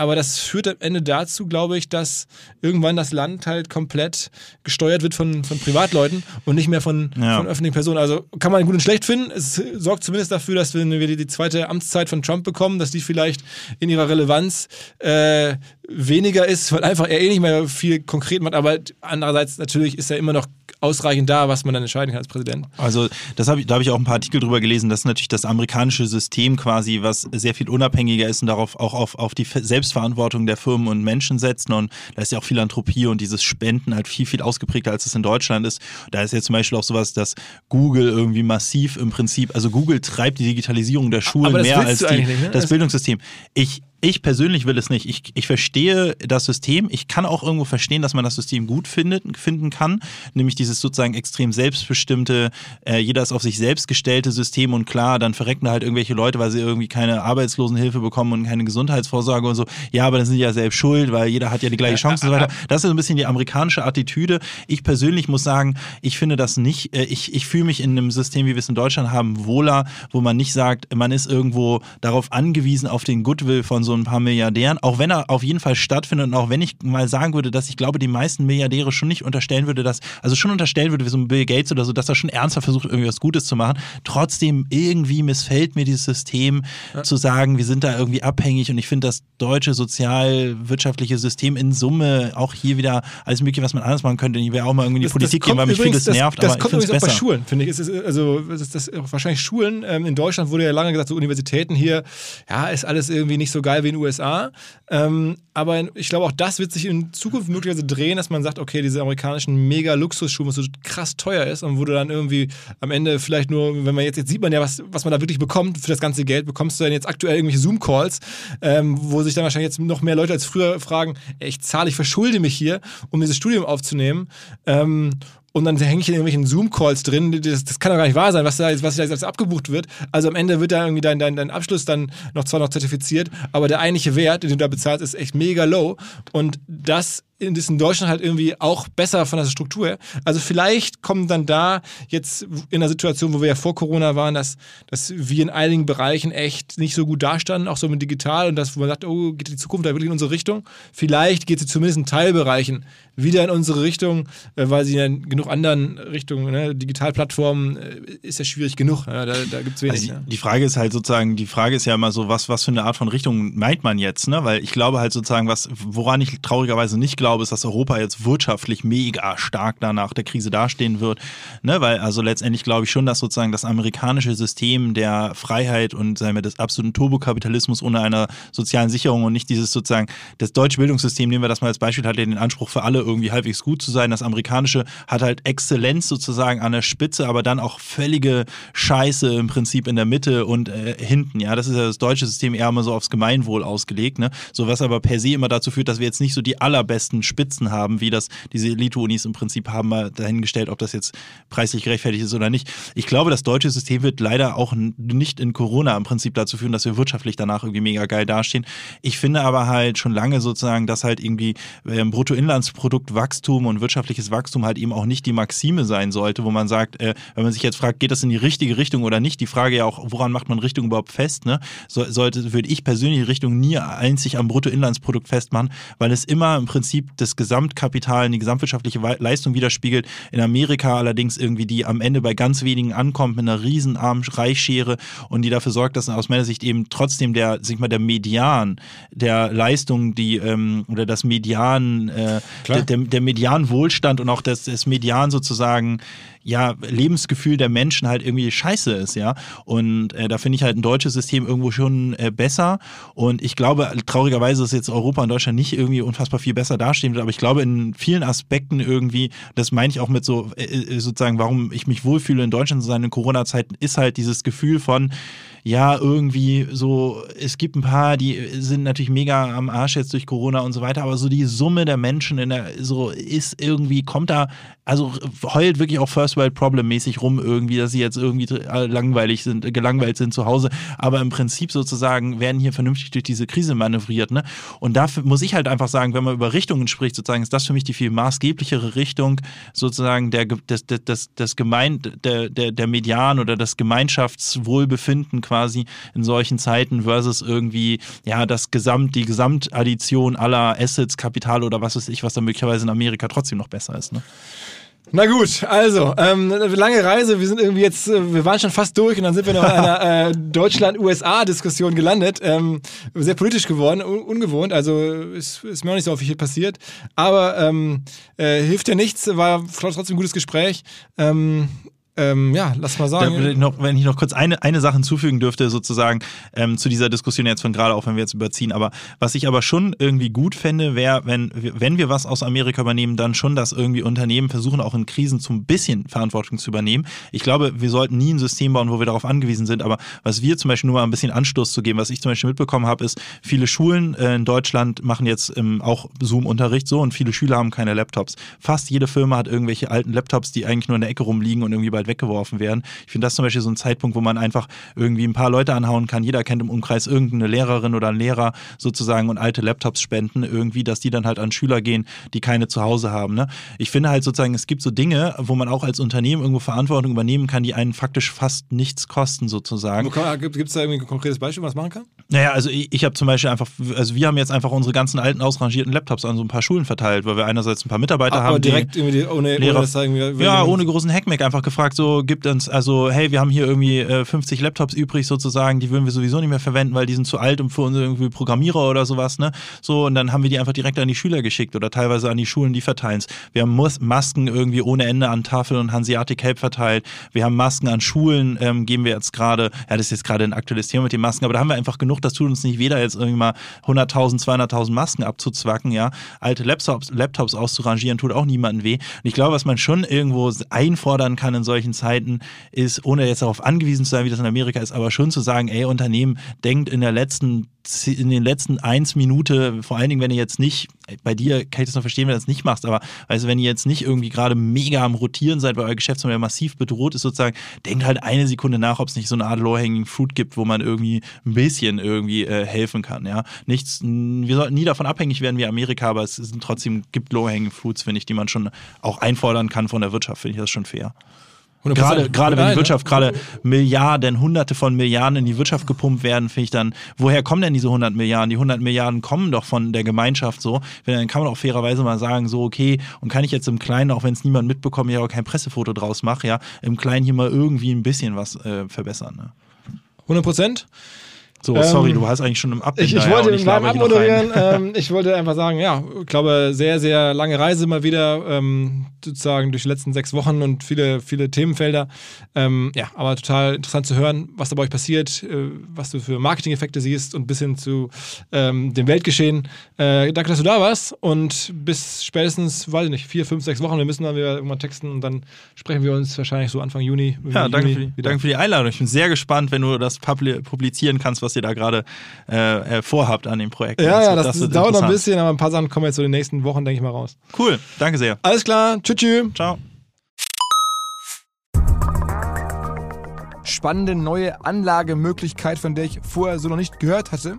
aber das führt am Ende dazu, glaube ich, dass irgendwann das Land halt komplett gesteuert wird von, von Privatleuten und nicht mehr von, ja. von öffentlichen Personen. Also kann man gut und schlecht finden. Es sorgt zumindest dafür, dass wir, wenn wir die zweite Amtszeit von Trump bekommen, dass die vielleicht in ihrer Relevanz äh, weniger ist, weil einfach er eh nicht mehr viel konkret macht. Aber andererseits natürlich ist er immer noch ausreichend da, was man dann entscheiden kann als Präsident. Also das hab ich, da habe ich auch ein paar Artikel drüber gelesen, dass natürlich das amerikanische System quasi, was sehr viel unabhängiger ist und darauf auch auf, auf die Selbstverantwortung der Firmen und Menschen setzt. Und da ist ja auch Philanthropie und dieses Spenden halt viel, viel ausgeprägter, als es in Deutschland ist. Da ist jetzt zum Beispiel auch sowas, dass Google irgendwie massiv im Prinzip, also Google treibt die Digitalisierung der Schulen mehr als die, ne? das Bildungssystem. Ich, ich persönlich will es nicht. Ich, ich verstehe das System. Ich kann auch irgendwo verstehen, dass man das System gut findet, finden kann. Nämlich dieses sozusagen extrem selbstbestimmte, äh, jeder ist auf sich selbst gestellte System und klar, dann verrecken da halt irgendwelche Leute, weil sie irgendwie keine Arbeitslosenhilfe bekommen und keine Gesundheitsvorsorge und so. Ja, aber dann sind die ja selbst schuld, weil jeder hat ja die gleiche Chance und so weiter. Das ist so ein bisschen die amerikanische Attitüde. Ich persönlich muss sagen, ich finde das nicht, äh, ich, ich fühle mich in einem System, wie wir es in Deutschland haben, wohler, wo man nicht sagt, man ist irgendwo darauf angewiesen, auf den Goodwill von so so ein paar Milliardären, auch wenn er auf jeden Fall stattfindet und auch wenn ich mal sagen würde, dass ich glaube, die meisten Milliardäre schon nicht unterstellen würde, dass, also schon unterstellen würde, wie so ein Bill Gates oder so, dass er schon ernsthaft versucht, irgendwie was Gutes zu machen. Trotzdem irgendwie missfällt mir dieses System ja. zu sagen, wir sind da irgendwie abhängig und ich finde das deutsche sozialwirtschaftliche System in Summe auch hier wieder alles mögliche, was man anders machen könnte. Ich wäre auch mal irgendwie in die das, Politik das gehen, weil mich übrigens, vieles nervt. Das, das kommt übrigens auch bei Schulen, finde ich. Ist, also das, das, wahrscheinlich Schulen. Ähm, in Deutschland wurde ja lange gesagt, so Universitäten hier, ja, ist alles irgendwie nicht so geil wie in den USA. Ähm, aber ich glaube, auch das wird sich in Zukunft möglicherweise drehen, dass man sagt, okay, diese amerikanischen Mega-Luxusschuhe, was so krass teuer ist und wo du dann irgendwie am Ende vielleicht nur, wenn man jetzt, jetzt sieht man ja, was, was man da wirklich bekommt für das ganze Geld, bekommst du dann jetzt aktuell irgendwelche Zoom-Calls, ähm, wo sich dann wahrscheinlich jetzt noch mehr Leute als früher fragen, ey, ich zahle, ich verschulde mich hier, um dieses Studium aufzunehmen. Ähm, und dann hänge ich in irgendwelchen Zoom-Calls drin. Das, das, kann doch gar nicht wahr sein, was da, was da jetzt abgebucht wird. Also am Ende wird da irgendwie dein, dein, dein Abschluss dann noch zwar noch zertifiziert, aber der eigentliche Wert, den du da bezahlst, ist echt mega low. Und das in Deutschland halt irgendwie auch besser von der Struktur her. Also vielleicht kommen dann da jetzt in der Situation, wo wir ja vor Corona waren, dass, dass wir in einigen Bereichen echt nicht so gut dastanden, auch so mit digital und das, wo man sagt, oh, geht die Zukunft da wirklich in unsere Richtung? Vielleicht geht sie zumindest in Teilbereichen wieder in unsere Richtung, äh, weil sie in genug anderen Richtungen, ne, Digitalplattformen äh, ist ja schwierig genug. Ja, da da gibt es wenig. Also die, die, Frage ist halt sozusagen, die Frage ist ja immer so, was, was für eine Art von Richtung meint man jetzt? Ne? Weil ich glaube halt sozusagen, was, woran ich traurigerweise nicht glaube, glaube, ist, dass Europa jetzt wirtschaftlich mega stark danach der Krise dastehen wird. Ne? Weil also letztendlich glaube ich schon, dass sozusagen das amerikanische System der Freiheit und sagen wir, des absoluten Turbokapitalismus ohne einer sozialen Sicherung und nicht dieses sozusagen, das deutsche Bildungssystem, nehmen wir das mal als Beispiel, hat ja den Anspruch für alle irgendwie halbwegs gut zu sein. Das amerikanische hat halt Exzellenz sozusagen an der Spitze, aber dann auch völlige Scheiße im Prinzip in der Mitte und äh, hinten. Ja, das ist ja das deutsche System eher immer so aufs Gemeinwohl ausgelegt. Ne? So was aber per se immer dazu führt, dass wir jetzt nicht so die allerbesten großen Spitzen haben, wie das diese Elite-Unis im Prinzip haben, mal dahingestellt, ob das jetzt preislich gerechtfertigt ist oder nicht. Ich glaube, das deutsche System wird leider auch nicht in Corona im Prinzip dazu führen, dass wir wirtschaftlich danach irgendwie mega geil dastehen. Ich finde aber halt schon lange sozusagen, dass halt irgendwie ähm, Bruttoinlandsproduktwachstum und wirtschaftliches Wachstum halt eben auch nicht die Maxime sein sollte, wo man sagt, äh, wenn man sich jetzt fragt, geht das in die richtige Richtung oder nicht, die Frage ja auch, woran macht man Richtung überhaupt fest, ne? So, sollte, würde ich persönlich Richtung nie einzig am Bruttoinlandsprodukt festmachen, weil es immer im Prinzip das Gesamtkapital, die gesamtwirtschaftliche Leistung widerspiegelt. In Amerika allerdings irgendwie, die am Ende bei ganz wenigen ankommt mit einer riesen Arm-Reichschere und die dafür sorgt, dass aus meiner Sicht eben trotzdem der, sag ich mal, der Median der Leistung, die ähm, oder das Median, äh, der, der Median-Wohlstand und auch das, das Median sozusagen ja, Lebensgefühl der Menschen halt irgendwie scheiße ist, ja. Und äh, da finde ich halt ein deutsches System irgendwo schon äh, besser. Und ich glaube, traurigerweise ist jetzt Europa und Deutschland nicht irgendwie unfassbar viel besser dastehen wird, aber ich glaube in vielen Aspekten irgendwie, das meine ich auch mit so äh, äh sozusagen, warum ich mich wohlfühle in Deutschland zu sein in Corona-Zeiten, ist halt dieses Gefühl von, ja, irgendwie so, es gibt ein paar, die sind natürlich mega am Arsch jetzt durch Corona und so weiter, aber so die Summe der Menschen in der, so ist irgendwie, kommt da, also heult wirklich auch First World Problem mäßig rum irgendwie, dass sie jetzt irgendwie langweilig sind, gelangweilt sind zu Hause, aber im Prinzip sozusagen werden hier vernünftig durch diese Krise manövriert, ne? Und dafür muss ich halt einfach sagen, wenn man über Richtungen spricht, sozusagen, ist das für mich die viel maßgeblichere Richtung, sozusagen der, des, des, des Gemein, der, der, der Median oder das Gemeinschaftswohlbefinden quasi in solchen Zeiten versus irgendwie, ja, das Gesamt, die Gesamtaddition aller Assets, Kapital oder was weiß ich, was da möglicherweise in Amerika trotzdem noch besser ist. Ne? Na gut, also, ähm, lange Reise, wir sind irgendwie jetzt, äh, wir waren schon fast durch und dann sind wir noch in einer äh, Deutschland-USA-Diskussion gelandet. Ähm, sehr politisch geworden, un ungewohnt, also ist, ist mir auch nicht so viel passiert. Aber ähm, äh, hilft ja nichts, war trotzdem ein gutes Gespräch. Ähm, ähm, ja, lass mal sagen. Da, noch, wenn ich noch kurz eine, eine Sache hinzufügen dürfte, sozusagen ähm, zu dieser Diskussion jetzt von gerade, auch wenn wir jetzt überziehen. Aber was ich aber schon irgendwie gut fände, wäre, wenn, wenn wir was aus Amerika übernehmen, dann schon, dass irgendwie Unternehmen versuchen, auch in Krisen zum bisschen Verantwortung zu übernehmen. Ich glaube, wir sollten nie ein System bauen, wo wir darauf angewiesen sind. Aber was wir zum Beispiel nur mal ein bisschen Anstoß zu geben, was ich zum Beispiel mitbekommen habe, ist, viele Schulen äh, in Deutschland machen jetzt ähm, auch Zoom-Unterricht so und viele Schüler haben keine Laptops. Fast jede Firma hat irgendwelche alten Laptops, die eigentlich nur in der Ecke rumliegen und irgendwie bald weggeworfen werden. Ich finde das zum Beispiel so ein Zeitpunkt, wo man einfach irgendwie ein paar Leute anhauen kann. Jeder kennt im Umkreis irgendeine Lehrerin oder einen Lehrer sozusagen und alte Laptops spenden irgendwie, dass die dann halt an Schüler gehen, die keine zu Hause haben. Ne? Ich finde halt sozusagen, es gibt so Dinge, wo man auch als Unternehmen irgendwo Verantwortung übernehmen kann, die einen faktisch fast nichts kosten sozusagen. Gibt es da irgendwie ein konkretes Beispiel, was man machen kann? Naja, also ich, ich habe zum Beispiel einfach, also wir haben jetzt einfach unsere ganzen alten ausrangierten Laptops an so ein paar Schulen verteilt, weil wir einerseits ein paar Mitarbeiter Ach, haben. Aber direkt die, irgendwie ohne, Lehrer, ohne Ja, ohne großen Hackmack einfach gefragt, so gibt uns, also hey, wir haben hier irgendwie äh, 50 Laptops übrig sozusagen, die würden wir sowieso nicht mehr verwenden, weil die sind zu alt und für unsere irgendwie Programmierer oder sowas, ne? So, und dann haben wir die einfach direkt an die Schüler geschickt oder teilweise an die Schulen, die verteilen es. Wir haben Mus Masken irgendwie ohne Ende an Tafel und Hanseatic Help verteilt. Wir haben Masken an Schulen, ähm, geben wir jetzt gerade, ja, das ist jetzt gerade ein aktuelles Thema mit den Masken, aber da haben wir einfach genug, das tut uns nicht weder jetzt irgendwie mal 100.000, 200.000 Masken abzuzwacken, ja. Alte Laptops, Laptops auszurangieren tut auch niemandem weh. Und ich glaube, was man schon irgendwo einfordern kann in solchen Zeiten, ist, ohne jetzt darauf angewiesen zu sein, wie das in Amerika ist, aber schon zu sagen, ey, Unternehmen, denkt in der letzten in den letzten eins Minute, vor allen Dingen, wenn ihr jetzt nicht, bei dir kann ich das noch verstehen, wenn du das nicht machst, aber also wenn ihr jetzt nicht irgendwie gerade mega am Rotieren seid, weil euer Geschäftsmodell massiv bedroht ist, sozusagen, denkt halt eine Sekunde nach, ob es nicht so eine Art Low-Hanging Fruit gibt, wo man irgendwie ein bisschen irgendwie äh, helfen kann. Ja, nichts, wir sollten nie davon abhängig werden wie Amerika, aber es sind trotzdem gibt Low-Hanging Fruits, finde ich, die man schon auch einfordern kann von der Wirtschaft, finde ich das schon fair. Gerade, gerade wenn die Wirtschaft gerade Milliarden, Hunderte von Milliarden in die Wirtschaft gepumpt werden, finde ich dann, woher kommen denn diese 100 Milliarden? Die 100 Milliarden kommen doch von der Gemeinschaft so. Dann kann man auch fairerweise mal sagen, so okay, und kann ich jetzt im Kleinen, auch wenn es niemand mitbekommt, ja auch kein Pressefoto draus mache, ja, im Kleinen hier mal irgendwie ein bisschen was äh, verbessern. Ne? 100 Prozent. So, sorry, ähm, du hast eigentlich schon im Abbild. Ich, ich wollte im Namen abmoderieren. ähm, ich wollte einfach sagen, ja, ich glaube, sehr, sehr lange Reise mal wieder, ähm, sozusagen durch die letzten sechs Wochen und viele, viele Themenfelder. Ähm, ja, aber total interessant zu hören, was da bei euch passiert, äh, was du für Marketing-Effekte siehst und bis hin zu ähm, dem Weltgeschehen. Äh, danke, dass du da warst und bis spätestens, weiß ich nicht, vier, fünf, sechs Wochen. Wir müssen dann wieder irgendwann texten und dann sprechen wir uns wahrscheinlich so Anfang Juni. Ja, danke, Juni für die, danke für die Einladung. Ich bin sehr gespannt, wenn du das publizieren kannst, was ihr da gerade äh, äh, vorhabt an dem Projekt. Ja, ja, das, das dauert noch ein bisschen, aber ein paar Sachen kommen jetzt so in den nächsten Wochen, denke ich mal, raus. Cool, danke sehr. Alles klar, tschüss, tschüss. Ciao. Spannende neue Anlagemöglichkeit, von der ich vorher so noch nicht gehört hatte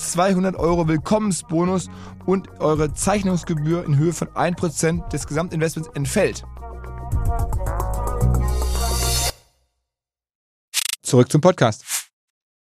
200 Euro Willkommensbonus und eure Zeichnungsgebühr in Höhe von 1% des Gesamtinvestments entfällt. Zurück zum Podcast.